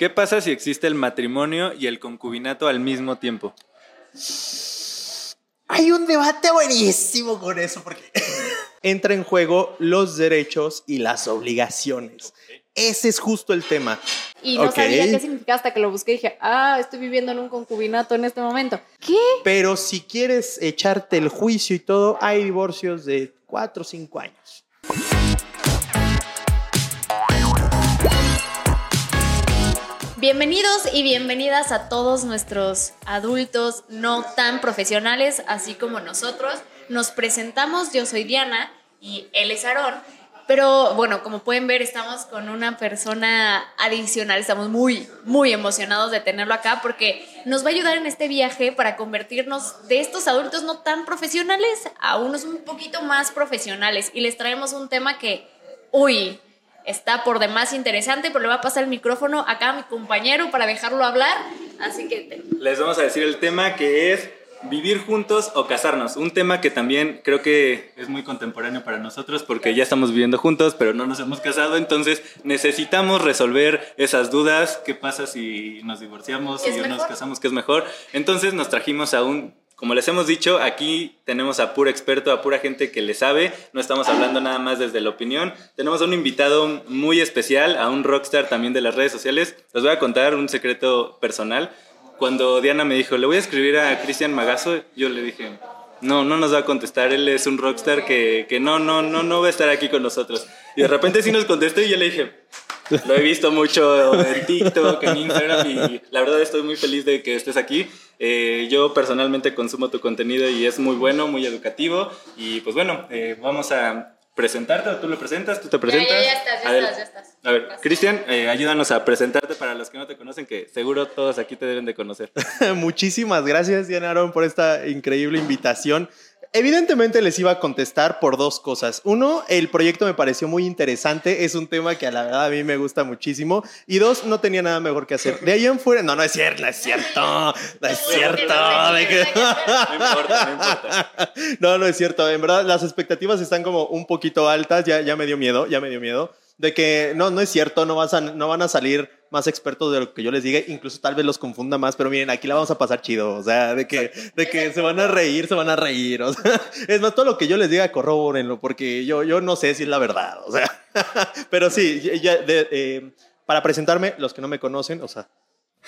¿Qué pasa si existe el matrimonio y el concubinato al mismo tiempo? Hay un debate buenísimo con eso porque entra en juego los derechos y las obligaciones. Ese es justo el tema. Y no sabía qué significaba hasta que lo busqué y dije, ah, estoy viviendo en un concubinato en este momento. ¿Qué? Pero si quieres echarte el juicio y todo, hay divorcios de 4 o 5 años. Bienvenidos y bienvenidas a todos nuestros adultos no tan profesionales, así como nosotros. Nos presentamos, yo soy Diana y él es Aarón. Pero bueno, como pueden ver, estamos con una persona adicional. Estamos muy, muy emocionados de tenerlo acá porque nos va a ayudar en este viaje para convertirnos de estos adultos no tan profesionales a unos un poquito más profesionales. Y les traemos un tema que, uy, está por demás interesante, pero le va a pasar el micrófono acá a mi compañero para dejarlo hablar. Así que te- Les vamos a decir el tema que es vivir juntos o casarnos. Un tema que también creo que es muy contemporáneo para nosotros porque ya estamos viviendo juntos, pero no nos hemos casado. Entonces necesitamos resolver esas dudas. ¿Qué pasa si nos divorciamos, ¿Qué si nos casamos? ¿Qué es mejor? Entonces nos trajimos a un... Como les hemos dicho, aquí tenemos a pura experto, a pura gente que le sabe. No estamos hablando nada más desde la opinión. Tenemos a un invitado muy especial, a un rockstar también de las redes sociales. Les voy a contar un secreto personal. Cuando Diana me dijo, le voy a escribir a Cristian Magazo, yo le dije, no, no nos va a contestar, él es un rockstar que, que no, no, no, no va a estar aquí con nosotros. Y de repente sí nos contestó y yo le dije, lo he visto mucho en TikTok, en Instagram y la verdad estoy muy feliz de que estés aquí. Eh, yo personalmente consumo tu contenido y es muy bueno, muy educativo. Y pues bueno, eh, vamos a presentarte, tú lo presentas, tú te presentas. ya, ya estás, ya A ver, estás, ya estás. A ver. Cristian, eh, ayúdanos a presentarte para los que no te conocen, que seguro todos aquí te deben de conocer. Muchísimas gracias, Diana Aaron, por esta increíble invitación. Evidentemente les iba a contestar por dos cosas. Uno, el proyecto me pareció muy interesante, es un tema que a la verdad a mí me gusta muchísimo. Y dos, no tenía nada mejor que hacer. De ahí en fuera, no, no es cierto, no es cierto, no es cierto. No importa, no importa. No, no es cierto. En verdad, las expectativas están como un poquito altas. Ya, ya me dio miedo, ya me dio miedo. De que no, no es cierto, no, vas a- no van a salir más expertos de lo que yo les diga. Incluso tal vez los confunda más, pero miren, aquí la vamos a pasar chido. O sea, de que, de que se van a reír, se van a reír. O sea, es más, todo lo que yo les diga, corróborenlo, porque yo, yo no sé si es la verdad. O sea, pero sí, ya- ya de- eh, para presentarme, los que no me conocen, o sea,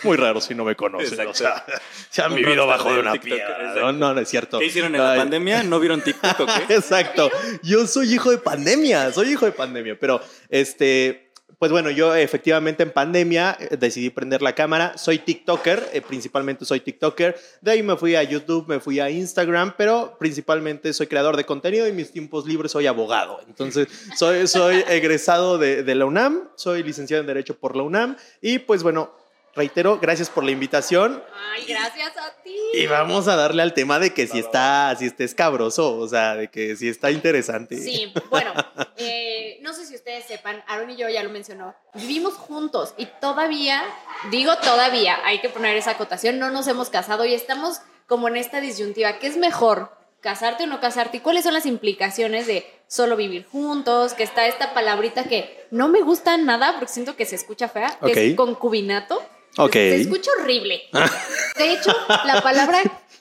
muy raro si no me conocen. O sea, se han Un vivido bajo de una TikTok, piedra. No, no, no es cierto. ¿Qué hicieron en la pandemia? ¿No vieron TikTok o qué? Exacto. Yo soy hijo de pandemia, soy hijo de pandemia, pero este, pues bueno, yo efectivamente en pandemia eh, decidí prender la cámara, soy TikToker, eh, principalmente soy TikToker, de ahí me fui a YouTube, me fui a Instagram, pero principalmente soy creador de contenido y en mis tiempos libres soy abogado. Entonces, soy, soy egresado de, de la UNAM, soy licenciado en Derecho por la UNAM y pues bueno, reitero, gracias por la invitación. Ay, gracias a ti. Y vamos a darle al tema de que si está, si está escabroso, o sea, de que si está interesante. Sí, bueno, eh, no sé si ustedes sepan, Aaron y yo ya lo mencionó, vivimos juntos y todavía, digo todavía, hay que poner esa acotación, no nos hemos casado y estamos como en esta disyuntiva, ¿qué es mejor? ¿Casarte o no casarte? ¿Y cuáles son las implicaciones de solo vivir juntos? Que está esta palabrita que no me gusta nada porque siento que se escucha fea, que es concubinato. Ok. Se escucha horrible. De hecho, la palabra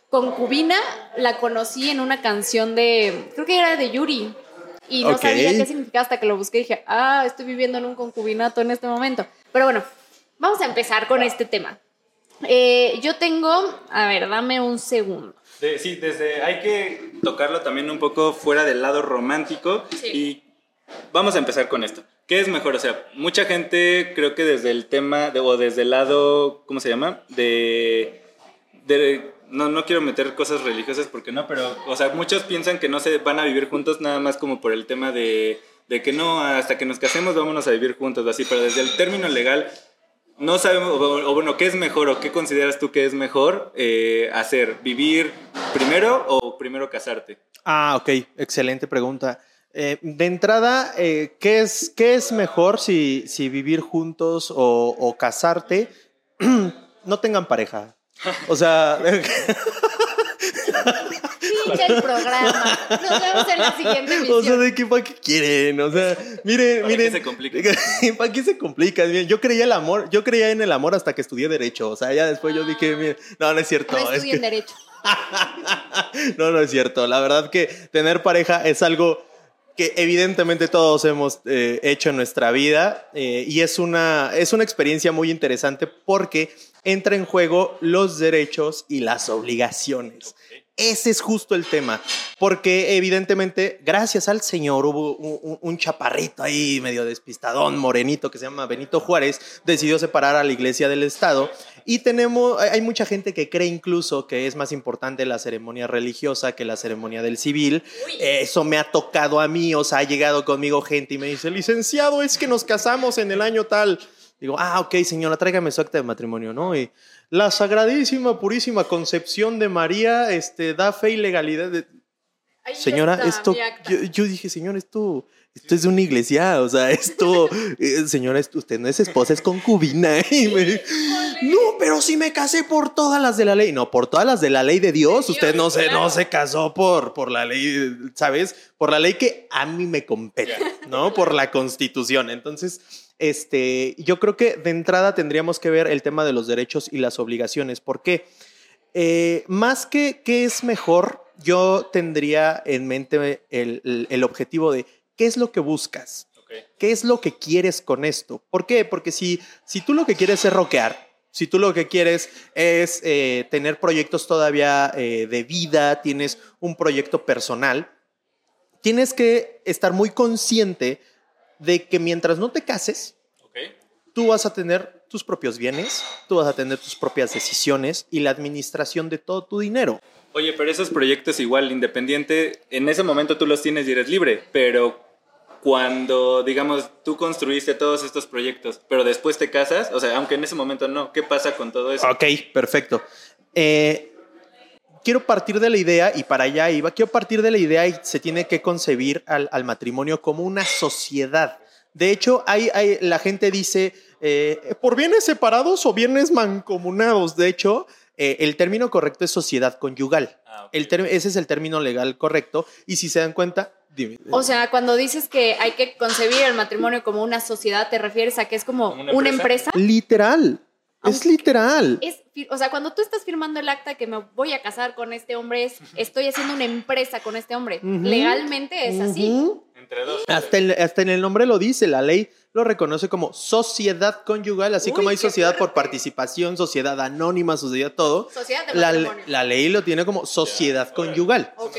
concubina la conocí en una canción de, creo que era de Yuri. Y no sabía qué significaba hasta que lo busqué y dije, ah, estoy viviendo en un concubinato en este momento. Pero bueno, vamos a empezar con este tema. Eh, yo tengo, a ver, dame un segundo. De- sí, desde hay que tocarlo también un poco fuera del lado romántico Sí. y vamos a empezar con esto. ¿Qué es mejor? O sea, mucha gente creo que desde el tema o desde el lado, ¿cómo se llama? De, de no, no quiero meter cosas religiosas porque no, pero, o sea, muchos piensan que no se van a vivir juntos nada más como por el tema de, de que no, hasta que nos casemos vámonos a vivir juntos, así, pero desde el término legal no sabemos, o, o bueno, ¿qué es mejor o qué consideras tú que es mejor eh, hacer? ¿Vivir primero o primero casarte? Ah, ok, excelente pregunta. Eh, de entrada, eh, ¿qué, es, ¿qué es mejor si, si vivir juntos o, o casarte? no tengan pareja. O sea, el programa. Nos vemos en la siguiente emisión. O sea, ¿de qué para qué quieren? O sea, miren, ¿Para miren. qué se complica? ¿Para qué se complica? Miren, Yo creía el amor, yo creía en el amor hasta que estudié derecho. O sea, ya después yo dije, miren, no, no es cierto. No es que- Derecho. no, no es cierto. La verdad que tener pareja es algo que evidentemente todos hemos eh, hecho en nuestra vida eh, y es una, es una experiencia muy interesante porque entra en juego los derechos y las obligaciones. Ese es justo el tema, porque evidentemente, gracias al Señor, hubo un, chaparrito ahí medio despistadón, morenito, que se llama Benito Juárez, decidió separar a la iglesia del Estado. Y tenemos, hay hay mucha gente que cree incluso que es más importante la ceremonia religiosa que la ceremonia del civil. Eso me ha tocado a mí, o sea, ha llegado conmigo gente y me dice, licenciado, es que nos casamos en el año tal. Digo, ah, ok, señora, tráigame su acta de matrimonio, ¿no? Y la sagradísima, purísima concepción de María este, da fe y legalidad. de- Señora, está esto, yo, yo dije, señor, esto, esto es de una iglesia, o sea, esto, eh, señora, esto- usted no es esposa, es concubina. Y me dice, no, pero sí me casé por todas las de la ley. No, por todas las de la ley de Dios. De Usted Dios, no se, claro. no se casó por, por la ley, ¿sabes? Por la ley que a mí me compete, ¿no? Por la constitución. Entonces, este, yo creo que de entrada tendríamos que ver el tema de los derechos y las obligaciones. ¿Por qué? Eh, más que qué es mejor, yo tendría en mente el, objetivo de qué es lo que buscas, qué es lo que quieres con esto. ¿Por qué? Porque si, si tú lo que quieres es rockear, si tú lo que quieres es eh, tener proyectos todavía eh, de vida, tienes un proyecto personal, tienes que estar muy consciente de que mientras no te cases, tú vas a tener tus propios bienes, tú vas a tener tus propias decisiones y la administración de todo tu dinero. Oye, pero esos proyectos igual, independiente, en ese momento tú los tienes y eres libre, pero cuando, digamos, tú construiste todos estos proyectos, pero después te casas, o sea, aunque en ese momento no, ¿qué pasa con todo eso? Ok, perfecto. Eh, quiero partir de la idea, y para allá iba, quiero partir de la idea y se tiene que concebir al, al matrimonio como una sociedad. De hecho, hay, hay- la gente dice, eh, por bienes separados o bienes mancomunados. De hecho, eh, el término correcto es sociedad conyugal. Ah. El ese es el término legal correcto. Y si se dan cuenta, dime. O sea, cuando dices que hay que concebir el matrimonio como una sociedad, ¿te refieres a que es como ¿Como una una empresa? literal. Es literal. Es, o sea, cuando tú estás firmando el acta que me voy a casar con este hombre, es, estoy haciendo una empresa con este hombre. Legalmente es así. Entre dos. Hasta, el- hasta en el nombre lo dice, la ley lo reconoce como sociedad conyugal, así Uy, como hay sociedad por participación, sociedad anónima, sociedad todo. Sociedad de La, la ley lo tiene como sociedad conyugal. Ok.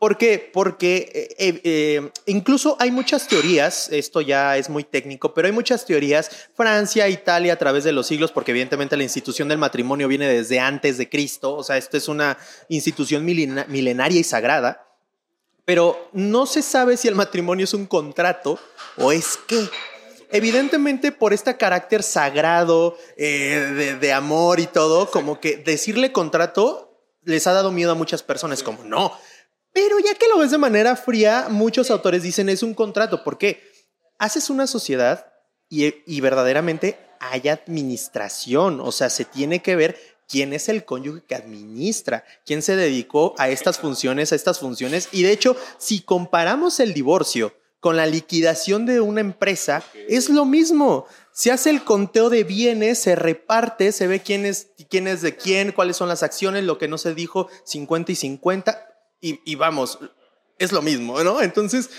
¿Por qué? Porque eh, eh, eh, incluso hay muchas teorías, esto ya es muy técnico, pero hay muchas teorías, Francia, Italia, a través de los siglos, porque evidentemente la institución del matrimonio viene desde antes de Cristo, o sea, esto es una institución milena- milenaria y sagrada, pero no se sabe si el matrimonio es un contrato o es qué. Evidentemente por este carácter sagrado de, de amor y todo, como que decirle contrato les ha dado miedo a muchas personas, como no. Pero ya que lo ves de manera fría, muchos autores dicen es un contrato, porque haces una sociedad y, y verdaderamente hay administración, o sea, se tiene que ver quién es el cónyuge que administra, quién se dedicó a estas funciones, a estas funciones. Y de hecho, si comparamos el divorcio con la liquidación de una empresa, es lo mismo. Se hace el conteo de bienes, se reparte, se ve quién es, quién es de quién, cuáles son las acciones, lo que no se dijo, 50 y 50, y, y vamos, es lo mismo, ¿no? Entonces,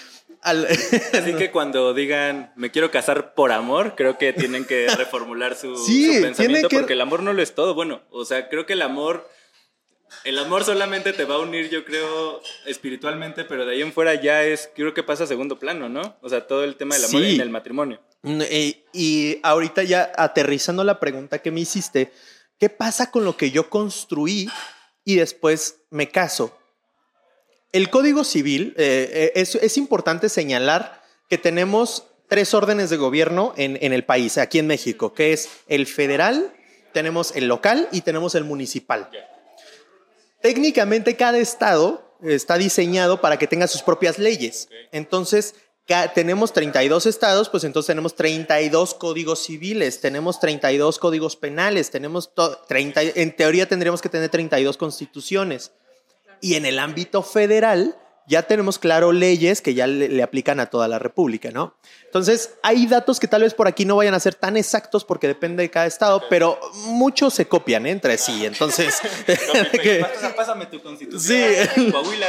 al- Así que cuando digan me quiero casar por amor, creo que tienen que reformular su, Sí, su tiene pensamiento que- porque el amor no lo es todo. Bueno, o sea, creo que el amor, el amor solamente te va a unir, yo creo, espiritualmente, pero de ahí en fuera ya es, creo que pasa a segundo plano, ¿no? O sea, todo el tema del amor Sí. en el matrimonio. Eh, y ahorita ya aterrizando la pregunta que me hiciste, ¿qué pasa con lo que yo construí y después me caso? El Código Civil, eh, eh, es, es importante señalar que tenemos tres órdenes de gobierno en, en el país, aquí en México, que es el federal, tenemos el local y tenemos el municipal. Técnicamente cada estado está diseñado para que tenga sus propias leyes. Entonces, tenemos 32 estados, pues entonces tenemos 32 códigos civiles, tenemos 32 códigos penales, tenemos to- 30, en teoría tendríamos que tener 32 constituciones. Y en el ámbito federal, ya tenemos claro leyes que ya le, le, aplican a toda la República, ¿no? Entonces, hay datos que tal vez por aquí no vayan a ser tan exactos porque depende de cada estado, pero muchos se copian entre sí. Entonces, que, pásame tu constitución. Sí, Coahuila,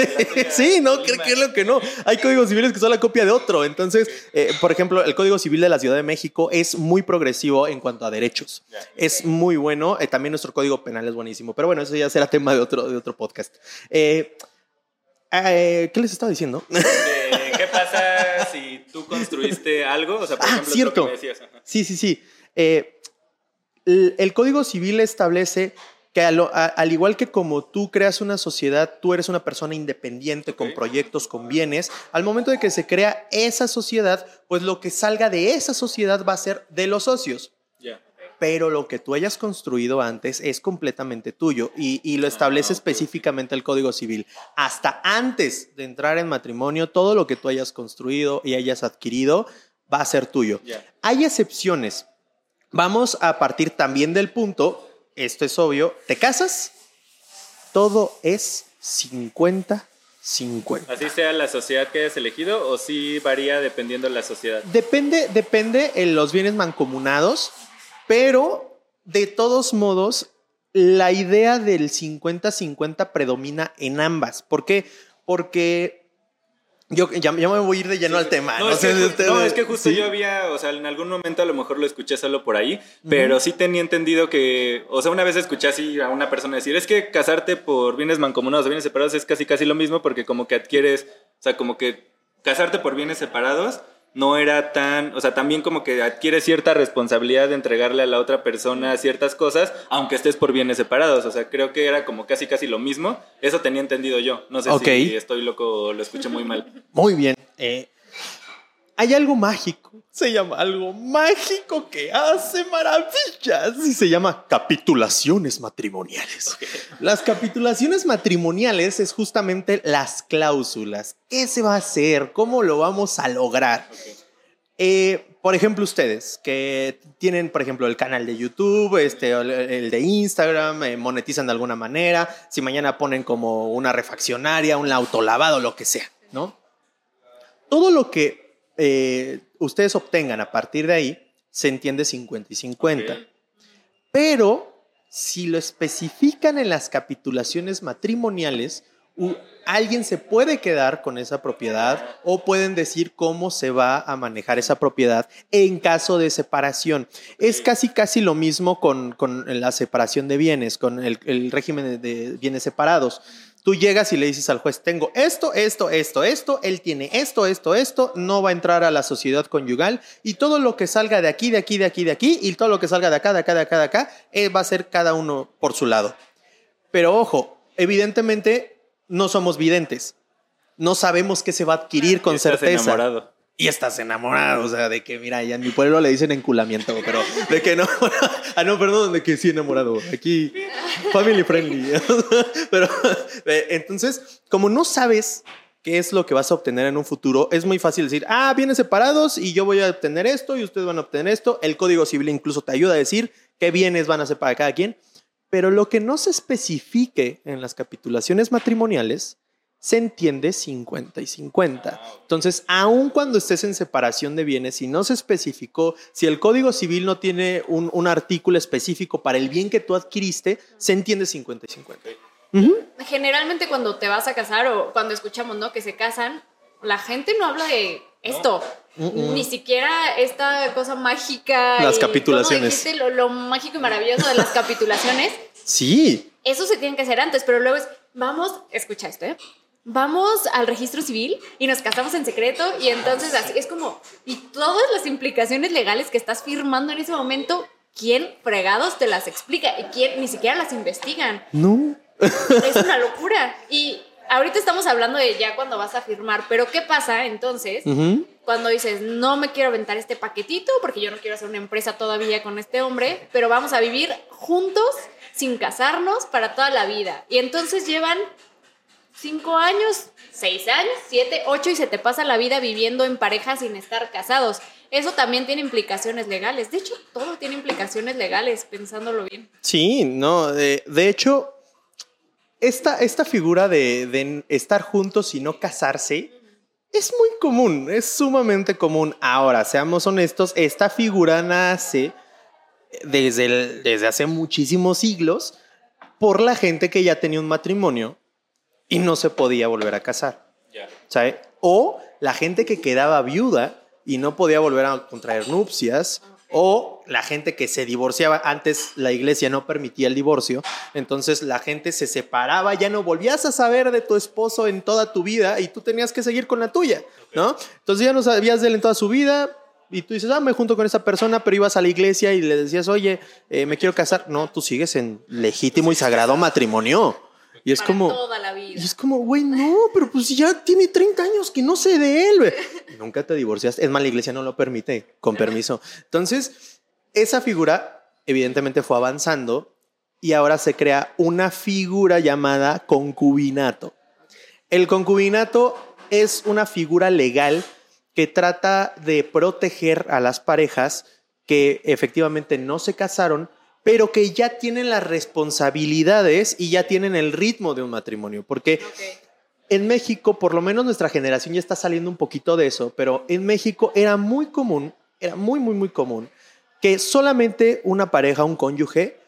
sí no, creo que es lo que no. Hay códigos civiles que son la copia de otro. Entonces, eh, por ejemplo, el Código Civil de la Ciudad de México es muy progresivo en cuanto a derechos. Es muy bueno. Eh, también nuestro Código Penal es buenísimo. Pero bueno, eso ya será tema de otro, de otro podcast. Eh, eh, ¿Qué les estaba diciendo? ¿Qué pasa si tú construiste algo? O sea, por ah, ejemplo, cierto. Me decías. Sí, sí, sí. Eh, el, el, Código Civil establece que a, al igual que como tú creas una sociedad, tú eres una persona independiente okay. con proyectos, con bienes, al momento de que se crea esa sociedad, pues lo que salga de esa sociedad va a ser de los socios. Pero lo que tú hayas construido antes es completamente tuyo y, y lo establece ah, okay. específicamente el Código Civil. Hasta antes de entrar en matrimonio, todo lo que tú hayas construido y hayas adquirido va a ser tuyo. Yeah. Hay excepciones. Vamos a partir también del punto, esto es obvio, te casas, todo es 50 50. Así sea la sociedad que hayas elegido o sí varía dependiendo de la sociedad. Depende, depende en los bienes mancomunados. Pero, de todos modos, la idea del 50-50 predomina en ambas. ¿Por qué? Porque yo ya, ya, me voy a ir de lleno sí, al tema. No, no, es, sé que, ustedes, no es, que, justo ¿sí? yo había, o sea, en algún momento a lo mejor lo escuché solo por ahí, uh -huh. pero sí tenía entendido que, o sea, una vez escuché así a una persona decir, es que casarte por bienes mancomunados o bienes separados es casi casi lo mismo porque como que adquieres, o sea, como que casarte por bienes separados no era tan, o sea, también como que adquiere cierta responsabilidad de entregarle a la otra persona ciertas cosas, aunque estés por bienes separados, o sea, creo que era como casi casi lo mismo, eso tenía entendido yo, no sé okay. si estoy loco o lo escuché muy mal. Muy bien, eh, hay algo mágico, se llama algo mágico que hace maravillas y se llama capitulaciones matrimoniales. Okay. Las capitulaciones matrimoniales es justamente las cláusulas. ¿Qué se va a hacer? ¿Cómo lo vamos a lograr? Okay. Eh, por ejemplo, ustedes que tienen, por ejemplo, el canal de YouTube, este, el de Instagram, eh, monetizan de alguna manera, si mañana ponen como una refaccionaria, un autolavado, lo que sea, ¿no? Todo lo que eh, ustedes obtengan a partir de ahí, se entiende 50 y 50. Okay. Pero si lo especifican en las capitulaciones matrimoniales, alguien se puede quedar con esa propiedad o pueden decir cómo se va a manejar esa propiedad en caso de separación. Es casi casi lo mismo con, con la separación de bienes, con el, el régimen de bienes separados. Tú llegas y le dices al juez, tengo esto, esto, esto, esto, él tiene esto, esto, esto, no va a entrar a la sociedad conyugal y todo lo que salga de aquí, de aquí, de aquí, de aquí y todo lo que salga de acá, de acá, de acá, de acá, eh, va a ser cada uno por su lado. Pero ojo, evidentemente no somos videntes. No sabemos qué se va a adquirir con estás certeza. Enamorado. Y estás enamorado, o sea, de que, mira, ya en mi pueblo le dicen enculamiento, pero de que no, ah, no, perdón, de que sí enamorado. Aquí, family friendly. pero, eh, entonces, como no sabes qué es lo que vas a obtener en un futuro, es muy fácil decir, ah, vienen separados y yo voy a obtener esto y ustedes van a obtener esto. El Código Civil incluso te ayuda a decir qué bienes van a ser para cada quien. Pero lo que no se especifique en las capitulaciones matrimoniales se entiende 50 y 50. Entonces, aun cuando estés en separación de bienes, si no se especificó, si el Código Civil no tiene un, un artículo específico para el bien que tú adquiriste, se entiende 50 y 50. Uh -huh. Generalmente cuando te vas a casar o cuando escuchamos ¿no? que se casan, la gente no habla de esto. Uh -uh. Ni siquiera esta cosa mágica. Las y, capitulaciones. Lo, lo mágico y maravilloso de las capitulaciones. Sí. Eso se tiene que hacer antes, pero luego es, vamos, escucha esto, ¿eh? Vamos al registro civil y nos casamos en secreto y entonces así es como, y todas las implicaciones legales que estás firmando en ese momento, ¿quién fregados te las explica? ¿Y quién ni siquiera las investigan? No. Es una locura. Y ahorita estamos hablando de ya cuando vas a firmar, pero ¿qué pasa entonces uh -huh. cuando dices, no me quiero aventar este paquetito porque yo no quiero hacer una empresa todavía con este hombre, pero vamos a vivir juntos sin casarnos para toda la vida? Y entonces llevan cinco años, seis años, siete, ocho y se te pasa la vida viviendo en pareja sin estar casados. Eso también tiene implicaciones legales. De hecho, todo tiene implicaciones legales, pensándolo bien. Sí, no, de, de hecho, esta, esta figura de, estar juntos y no casarse es muy común, es sumamente común. Ahora, seamos honestos, esta figura nace desde, desde hace muchísimos siglos por la gente que ya tenía un matrimonio y no se podía volver a casar. ¿sabe? O la gente que quedaba viuda y no podía volver a contraer nupcias. O la gente que se divorciaba. Antes la iglesia no permitía el divorcio. Entonces la gente se separaba. Ya no volvías a saber de tu esposo en toda tu vida y tú tenías que seguir con la tuya. ¿no? Entonces ya no sabías de él en toda su vida. Y tú dices, ah, me junto con esa persona, pero ibas a la iglesia y le decías, oye, eh, me quiero casar. No, tú sigues en legítimo y sagrado matrimonio. Y es Para como. toda la vida. Y es como, güey, no, pero pues ya tiene 30 años que no sé de él. güey. Nunca te divorciaste. Es más, la iglesia no lo permite, con permiso. Entonces, esa figura evidentemente fue avanzando y ahora se crea una figura llamada concubinato. El concubinato es una figura legal que trata de proteger a las parejas que efectivamente no se casaron, pero que ya tienen las responsabilidades y ya tienen el ritmo de un matrimonio. Porque en México, por lo menos nuestra generación ya está saliendo un poquito de eso, pero en México era muy común, era muy, muy, muy común, que solamente una pareja, un cónyuge,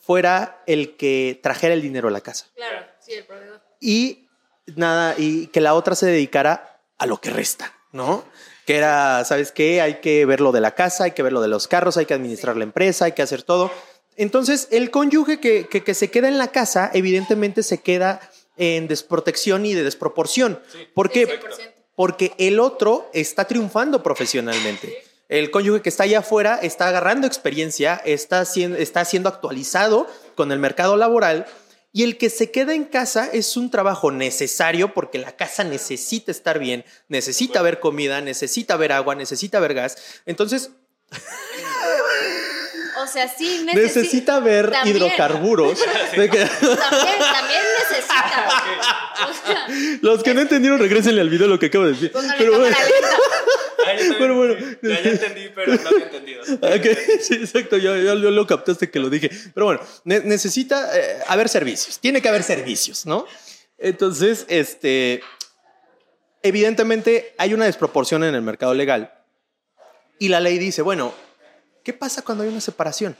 fuera el que trajera el dinero a la casa. Claro, sí, el proveedor. Y nada, y que la otra se dedicara a lo que resta, ¿no? Que era, ¿sabes qué? Hay que ver lo de la casa, hay que ver lo de los carros, hay que administrar la empresa, hay que hacer todo. Entonces, el cónyuge que, que, que se queda en la casa, evidentemente se queda en desprotección y de desproporción. ¿Por qué? 100%. Porque el otro está triunfando profesionalmente. El cónyuge que está allá afuera está agarrando experiencia, está siendo, está siendo actualizado con el mercado laboral y el que se queda en casa es un trabajo necesario porque la casa necesita estar bien, necesita haber comida, necesita haber agua, necesita haber gas. Entonces, sea, sí necesita. necesita haber También. hidrocarburos. De que- También, también necesita. O sea, los que no entendieron, regresenle al video lo que acabo de decir. póngale Pero bueno. Ah, yo Bueno, bueno. Ya, ya entendí, pero no había entendido. Ok, sí, exacto, ya, ya lo, lo captaste que lo dije. Pero bueno, ne- necesita eh, haber servicios, tiene que haber servicios, ¿no? Entonces, este, evidentemente hay una desproporción en el mercado legal y la ley dice, bueno, ¿qué pasa cuando hay una separación?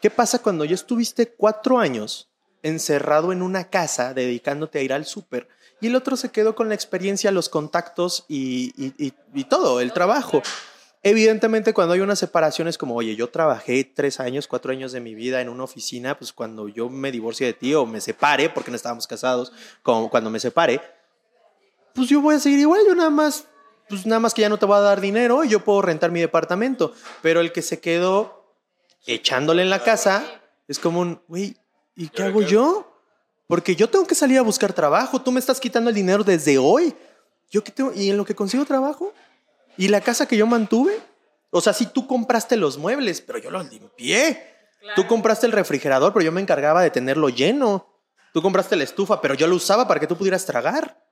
¿Qué pasa cuando ya estuviste cuatro años encerrado en una casa dedicándote a ir al súper y el otro se quedó con la experiencia, los contactos y, y- y- y todo, el trabajo? Evidentemente, cuando hay una separación es como, oye, yo trabajé tres años, cuatro años de mi vida en una oficina, pues cuando yo me divorcie de ti o me separe, porque no estábamos casados, como cuando me separe, pues yo voy a seguir igual, yo nada más, pues nada más que ya no te voy a dar dinero y yo puedo rentar mi departamento. Pero el que se quedó echándole en la casa es como un, güey, ¿y qué hago yo? Porque yo tengo que salir a buscar trabajo, tú me estás quitando el dinero desde hoy. ¿Yo qué tengo? ¿Y en lo que consigo trabajo? ¿Y la casa que yo mantuve? O sea, sí, tú compraste los muebles, pero yo los limpié. Tú compraste el refrigerador, pero yo me encargaba de tenerlo lleno. Tú compraste la estufa, pero yo lo usaba para que tú pudieras tragar.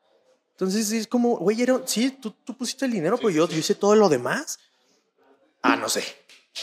Entonces es como, güey, era- sí, tú, tú pusiste el dinero, pero yo, yo hice todo lo demás. Ah, no sé.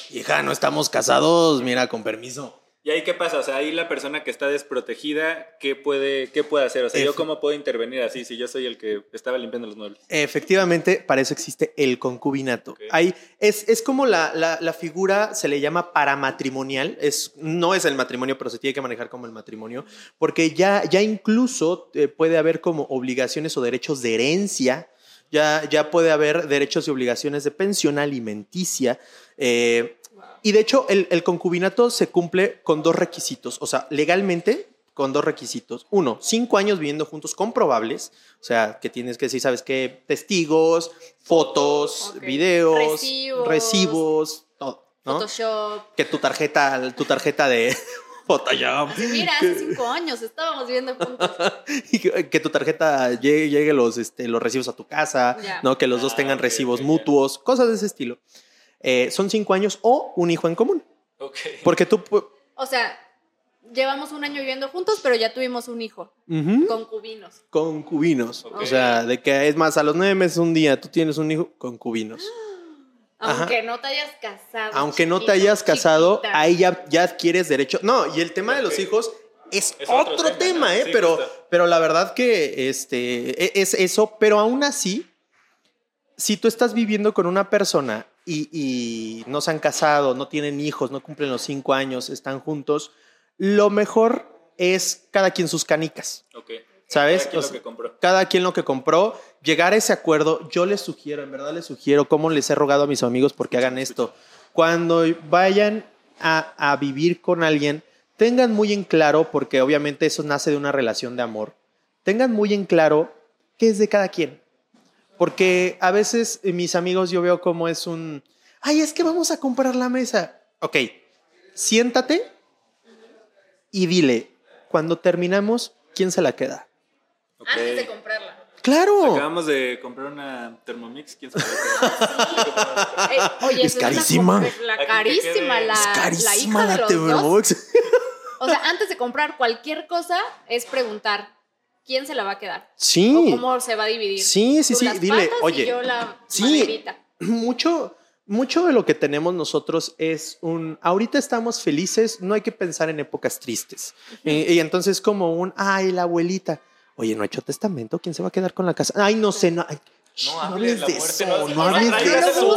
Hija, no estamos casados, mira, con permiso. ¿Y ahí qué pasa? O sea, ahí la persona que está desprotegida, ¿qué puede, qué puede hacer? O sea, ¿yo cómo puedo intervenir así si yo soy el que estaba limpiando los muebles? Efectivamente, para eso existe el concubinato. Hay, es, es como la, la- la figura, se le llama paramatrimonial, es, no es el matrimonio, pero se tiene que manejar como el matrimonio, porque ya, ya incluso eh, puede haber como obligaciones o derechos de herencia, ya, ya puede haber derechos y obligaciones de pensión alimenticia. eh, y de hecho, el, el concubinato se cumple con dos requisitos, o sea, legalmente con dos requisitos. Uno, cinco años viviendo juntos comprobables, o sea, que tienes que decir, ¿sabes qué? Testigos, fotos, videos, Recibos. recibos, todo, ¿no? Photoshop. Que tu tarjeta, tu tarjeta de Photoshop, Mira, hace cinco años estábamos viviendo juntos. y que, que tu tarjeta llegue, llegue los, este, los recibos a tu casa. ¿no? Que los dos Ah, tengan recibos mutuos, cosas de ese estilo. Eh, son cinco años o un hijo en común. Ok. Porque tú... O sea, llevamos un año viviendo juntos, pero ya tuvimos un hijo. Ujú. Concubinos. Concubinos. Ok. O sea, de que es más, a los nueve meses un día tú tienes un hijo, concubinos. Ajá. Aunque no te hayas casado. Aunque no te hayas casado, chiquita. ahí ya, ya adquieres derecho. No, y el tema de los hijos es, Es otro, otro tema, tema, ¿eh? sí, pero, pero la verdad que este, e- es eso, pero aún así, si tú estás viviendo con una persona y, y no se han casado, no tienen hijos, no cumplen los cinco años, están juntos, lo mejor es cada quien sus canicas. Ok. ¿Sabes? Cada quien O lo sea, que compró. cada quien lo que compró, llegar a ese acuerdo, yo les sugiero, en verdad les sugiero, como les he rogado a mis amigos porque hagan esto, cuando vayan a, a vivir con alguien, tengan muy en claro, porque obviamente eso nace de una relación de amor, tengan muy en claro qué es de cada quien. Porque a veces eh, mis amigos yo veo como es un, ay, es que vamos a comprar la mesa. Ok, siéntate y dile, cuando terminamos, ¿quién se la queda? Ok. Antes de comprarla. Claro. Acabamos de comprar una Thermomix. ¿Quién sabe? qué? Eh, oye, Es carísima. la carísima, la, Es la carísima hija de la los dos. Thermomix. O sea, antes de comprar cualquier cosa, es preguntar quién se la va a quedar. O Sí, cómo se va a dividir. Sí, sí, Tú sí, las dile, patas y oye, yo la sí. maderita. mucho, mucho de lo que tenemos nosotros es un, ahorita estamos felices, no hay que pensar en épocas tristes. Eh, y entonces como un, ay, la abuelita, oye, no ha hecho testamento, ¿quién se va a quedar con la casa? Ay, no sé, no, ay, No no hables, de eso, no hables de eso. no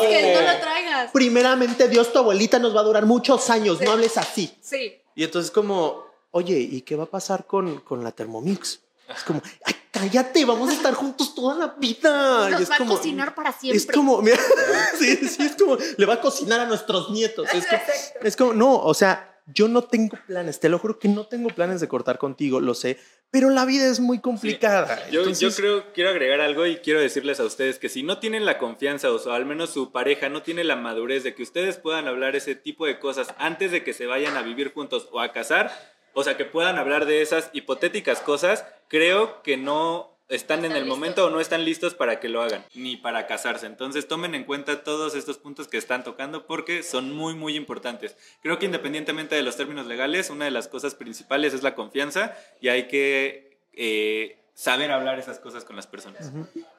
lo traigas. Primeramente, Dios, tu abuelita nos va a durar muchos años, no hables así. Sí. Y entonces como, oye, ¿y qué va a pasar con, con la Thermomix? Es como, ay, cállate, vamos a estar juntos toda la vida. Y Nos es va a cocinar para siempre. Es como, mira, sí, sí, es como, le va a cocinar a nuestros nietos. Es como, es como, no, o sea, yo no tengo planes, te lo juro que no tengo planes de cortar contigo, lo sé, pero la vida es muy complicada. Yo, Entonces, yo creo, quiero agregar algo y quiero decirles a ustedes que si no tienen la confianza o, al menos su pareja no tiene la madurez de que ustedes puedan hablar ese tipo de cosas antes de que se vayan a vivir juntos o a casar, o sea, que puedan hablar de esas hipotéticas cosas, creo que no están en el listos. momento o no están listos para que lo hagan, ni para casarse. Entonces tomen en cuenta todos estos puntos que están tocando porque son muy, muy importantes. Creo que independientemente de los términos legales, una de las cosas principales es la confianza y hay que eh, saber hablar esas cosas con las personas.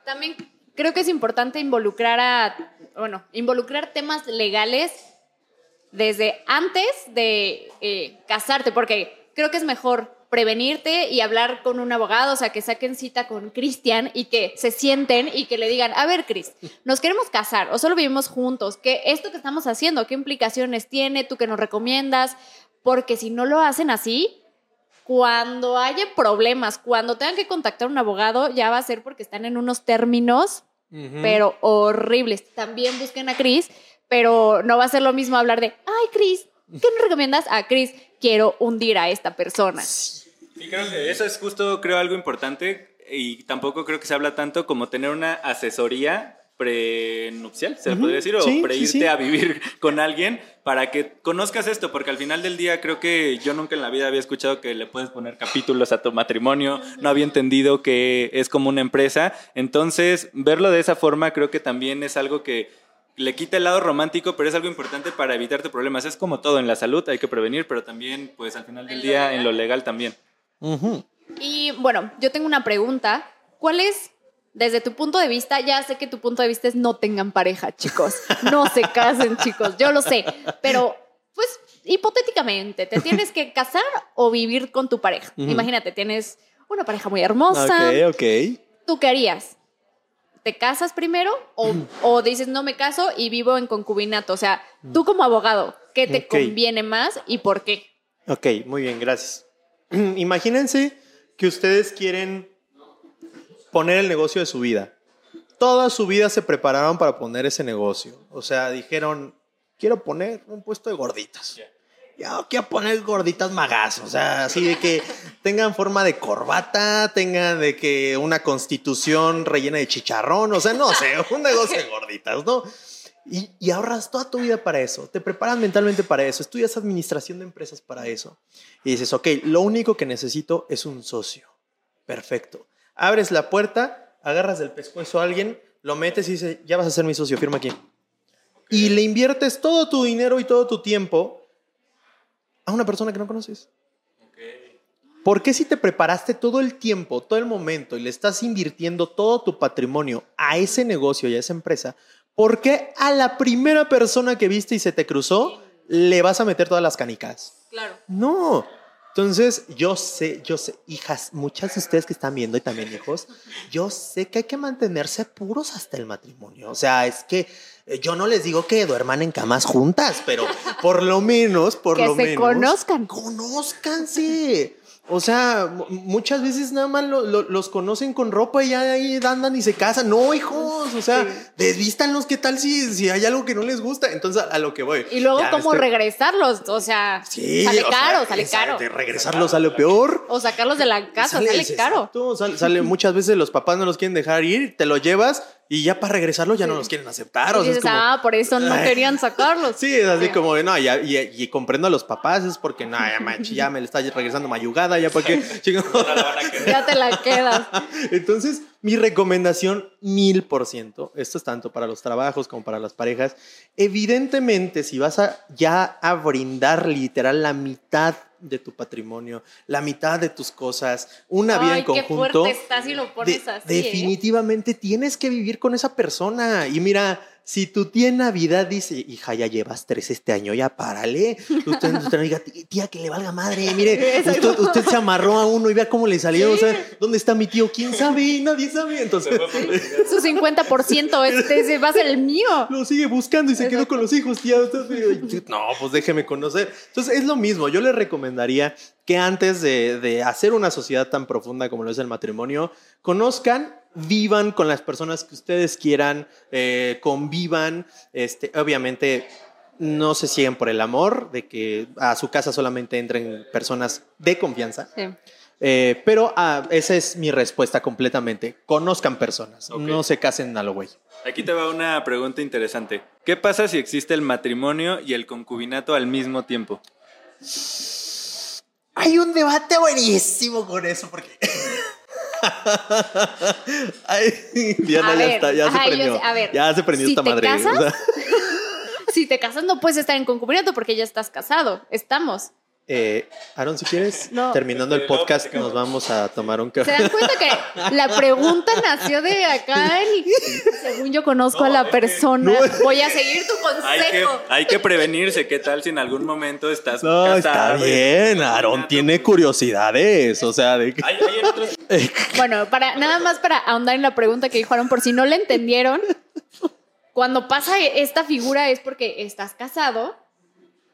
También creo que es importante involucrar a, bueno, involucrar temas legales desde antes de eh, casarte, porque creo que es mejor prevenirte y hablar con un abogado, o sea, que saquen cita con Cristian y que se sienten y que le digan, a ver, Cris, nos queremos casar o solo vivimos juntos, ¿qué esto que estamos haciendo, qué implicaciones tiene, tú que nos recomiendas? Porque si no lo hacen así, cuando haya problemas, cuando tengan que contactar a un abogado, ya va a ser porque están en unos términos, Ujú. pero horribles. También busquen a Chris, pero no va a ser lo mismo hablar de, ay, Chris, ¿qué nos recomiendas? A Chris, quiero hundir a esta persona. Sí, creo que eso es justo, creo, algo importante y tampoco creo que se habla tanto como tener una asesoría prenupcial, se le Ujú, podría decir, o sí, preirte sí, sí. a vivir con alguien para que conozcas esto, porque al final del día creo que yo nunca en la vida había escuchado que le puedes poner capítulos a tu matrimonio, no había entendido que es como una empresa, entonces verlo de esa forma creo que también es algo que le quita el lado romántico, pero es algo importante para evitarte problemas. Es como todo en la salud, hay que prevenir, pero también, pues al final del día, legal. en lo legal también. Y bueno, yo tengo una pregunta. ¿Cuál es, desde tu punto de vista, ya sé que tu punto de vista es no tengan pareja, chicos. No se casen, chicos. Yo lo sé. Pero, pues, hipotéticamente, ¿te tienes que casar o vivir con tu pareja? Imagínate, tienes una pareja muy hermosa. Ok, ok. ¿Tú qué harías? ¿Te casas primero o, o dices no me caso y vivo en concubinato? O sea, tú como abogado, ¿qué te conviene más y por qué? Ok, muy bien, gracias. Imagínense que ustedes quieren poner el negocio de su vida. Toda su vida se prepararon para poner ese negocio. O sea, dijeron, quiero poner un puesto de gorditas. Ya quiero poner gorditas magas, o sea, así de que tengan forma de corbata, tengan de que una constitución rellena de chicharrón, o sea, no sé, un negocio de gorditas, ¿no? Y, y ahorras toda tu vida para eso, te preparas mentalmente para eso, estudias administración de empresas para eso. Y dices, ok, lo único que necesito es un socio. Perfecto. Abres la puerta, agarras del pescuezo a alguien, lo metes y dices, ya vas a ser mi socio, firma aquí. Y le inviertes todo tu dinero y todo tu tiempo a una persona que no conoces. ¿Por qué si te preparaste todo el tiempo, todo el momento y le estás invirtiendo todo tu patrimonio a ese negocio y a esa empresa, ¿por qué a la primera persona que viste y se te cruzó le vas a meter todas las canicas? Claro. No. Entonces, yo sé, yo sé, hijas, muchas de ustedes que están viendo y también hijos, yo sé que hay que mantenerse puros hasta el matrimonio. O sea, es que eh, yo no les digo que duerman en camas juntas, pero por lo menos, por Que lo se menos. conozcan. Conózcanse. O sea, mu- muchas veces nada más lo- lo- los conocen con ropa y ya ahí andan y se casan. No, hijos, o sea, desvístanlos, ¿qué tal si, si hay algo que no les gusta? Entonces, a, a lo que voy. Y luego, Ya, ¿cómo este- regresarlos? O sea, Sí, sale o sea, caro, sale caro. De regresarlo sale peor. O sacarlos de la casa, sale, caro. exacto, sale, sale- muchas veces los papás no los quieren dejar ir, te lo llevas y ya para regresarlo ya no los quieren aceptar. O sea, es como- ah, por eso no Ay. querían sacarlos. Sí, es así como de, no, ya, y, y comprendo a los papás, es porque, no, ya, machi, ya me le está regresando mayugada, ya para qué. Ya te la quedas. Entonces, mi recomendación, mil por ciento, esto es tanto para los trabajos como para las parejas, evidentemente, si vas a ya a brindar literal la mitad de tu patrimonio, la mitad de tus cosas, una vida en qué conjunto, fuerte está si lo pones de- así. ¿eh? definitivamente tienes que vivir con esa persona. Y mira, si tu tía en Navidad dice, hija, ya llevas tres este año, ya párale. Usted, usted no diga, "Tía, que le valga madre, mire, usted, usted se amarró a uno y vea cómo le salió. O sea, ¿dónde está mi tío? ¿Quién sabe? Nadie sabe. Entonces, Su 50% este va a ser el mío. lo sigue buscando y se quedó con los hijos, tía. No, pues déjeme conocer. Entonces, es lo mismo. Yo le recomendaría que antes de, de hacer una sociedad tan profunda como lo es el matrimonio, conozcan, vivan con las personas que ustedes quieran, eh, convivan. Este, obviamente, no se siguen por el amor, de que a su casa solamente entren personas de confianza. Sí. Eh, pero ah, esa es mi respuesta completamente. Conozcan personas, no se casen a lo güey. Aquí te va una pregunta interesante. ¿Qué pasa si existe el matrimonio y el concubinato al mismo tiempo? Hay un debate buenísimo con eso porque. Ay, Diana A ya ver, está, ya ajá, se prendió. sé, a ver, ya se prendió si esta te madre. casas, o sea, Si te casas no puedes estar en concubinato porque ya estás casado. Estamos. Eh, Aaron, si quieres, No. terminando el podcast, nos vamos a tomar un ¿Se café. dan cuenta que la pregunta nació de acá? y según yo conozco a la persona, No. voy a seguir tu Hay que, consejo. hay que prevenirse. ¿Qué tal si en algún momento estás No, está casado y- bien. Aaron tiene curiosidades. O sea, de que. Hay, hay en otros- Bueno, para, nada más para ahondar en la pregunta que dijo Aaron, por si no le entendieron, cuando pasa esta figura es porque estás casado,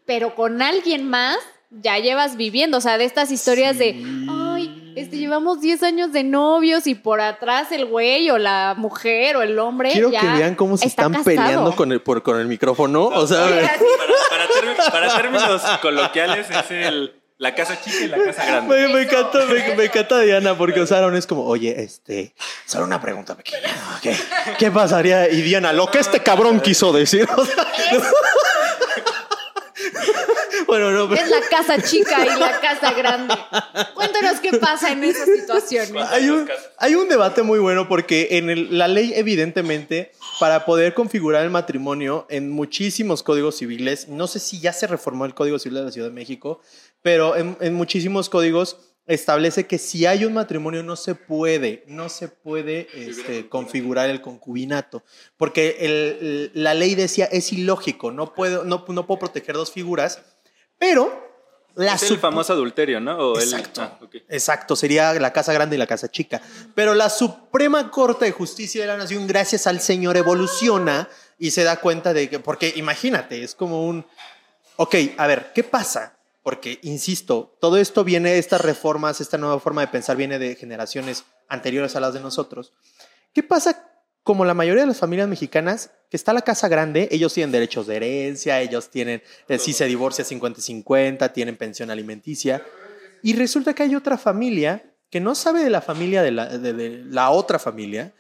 pero con alguien más ya llevas viviendo. O sea, de estas historias de, ay, este, llevamos 10 años de novios y por atrás el güey o la mujer o el hombre. Quiero ya que vean cómo se está están casado. peleando con el, por- con el micrófono. O sea, Sí, para, para termi- para términos coloquiales es el, la casa chica y la casa grande. Me, me encanta, me, encanta Diana porque usaron es como, oye, este, solo una pregunta pequeña. ¿Qué, qué pasaría? Y Diana, lo que este cabrón quiso decir. O sea, bueno, no, pero Es la casa chica y la casa grande. Cuéntanos qué pasa en esas situaciones. hay un, hay un debate muy bueno porque en el- la ley, evidentemente, para poder configurar el matrimonio en muchísimos códigos civiles, no sé si ya se reformó el Código Civil de la Ciudad de México, pero en, en muchísimos códigos establece que si hay un matrimonio no se puede, no se puede este, configurar el concubinato, porque el- el- la ley decía es ilógico, no puedo, no, no puedo proteger dos figuras, pero la Es el famoso adulterio, ¿no? O el- Exacto. ah. Exacto, sería la casa grande y la casa chica. Pero la Suprema Corte de Justicia de la Nación, gracias al Señor, evoluciona y se da cuenta de que, porque imagínate, es como un, ok, a ver, ¿qué pasa? Porque, insisto, todo esto viene, estas reformas, esta nueva forma de pensar viene de generaciones anteriores a las de nosotros. ¿Qué pasa como la mayoría de las familias mexicanas, que está la casa grande, ellos tienen derechos de herencia, ellos tienen, eh, si se divorcia 50-50, tienen pensión alimenticia, y resulta que hay otra familia que no sabe de la familia de la, de- de la otra familia,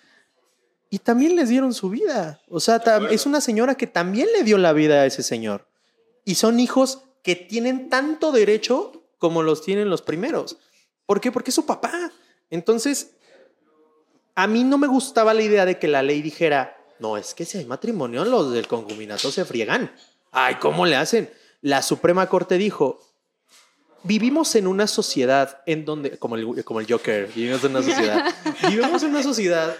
y también les dieron su vida. O sea, es una señora que también le dio la vida a ese señor. Y son hijos que tienen tanto derecho como los tienen los primeros. ¿Por qué? Porque es su papá. Entonces, a mí no me gustaba la idea de que la ley dijera, no, es que si hay matrimonio, los del concubinato se friegan. Ay, ¿cómo le hacen? La Suprema Corte dijo, vivimos en una sociedad en donde, como el, como el Joker, vivimos en una sociedad, vivimos en una sociedad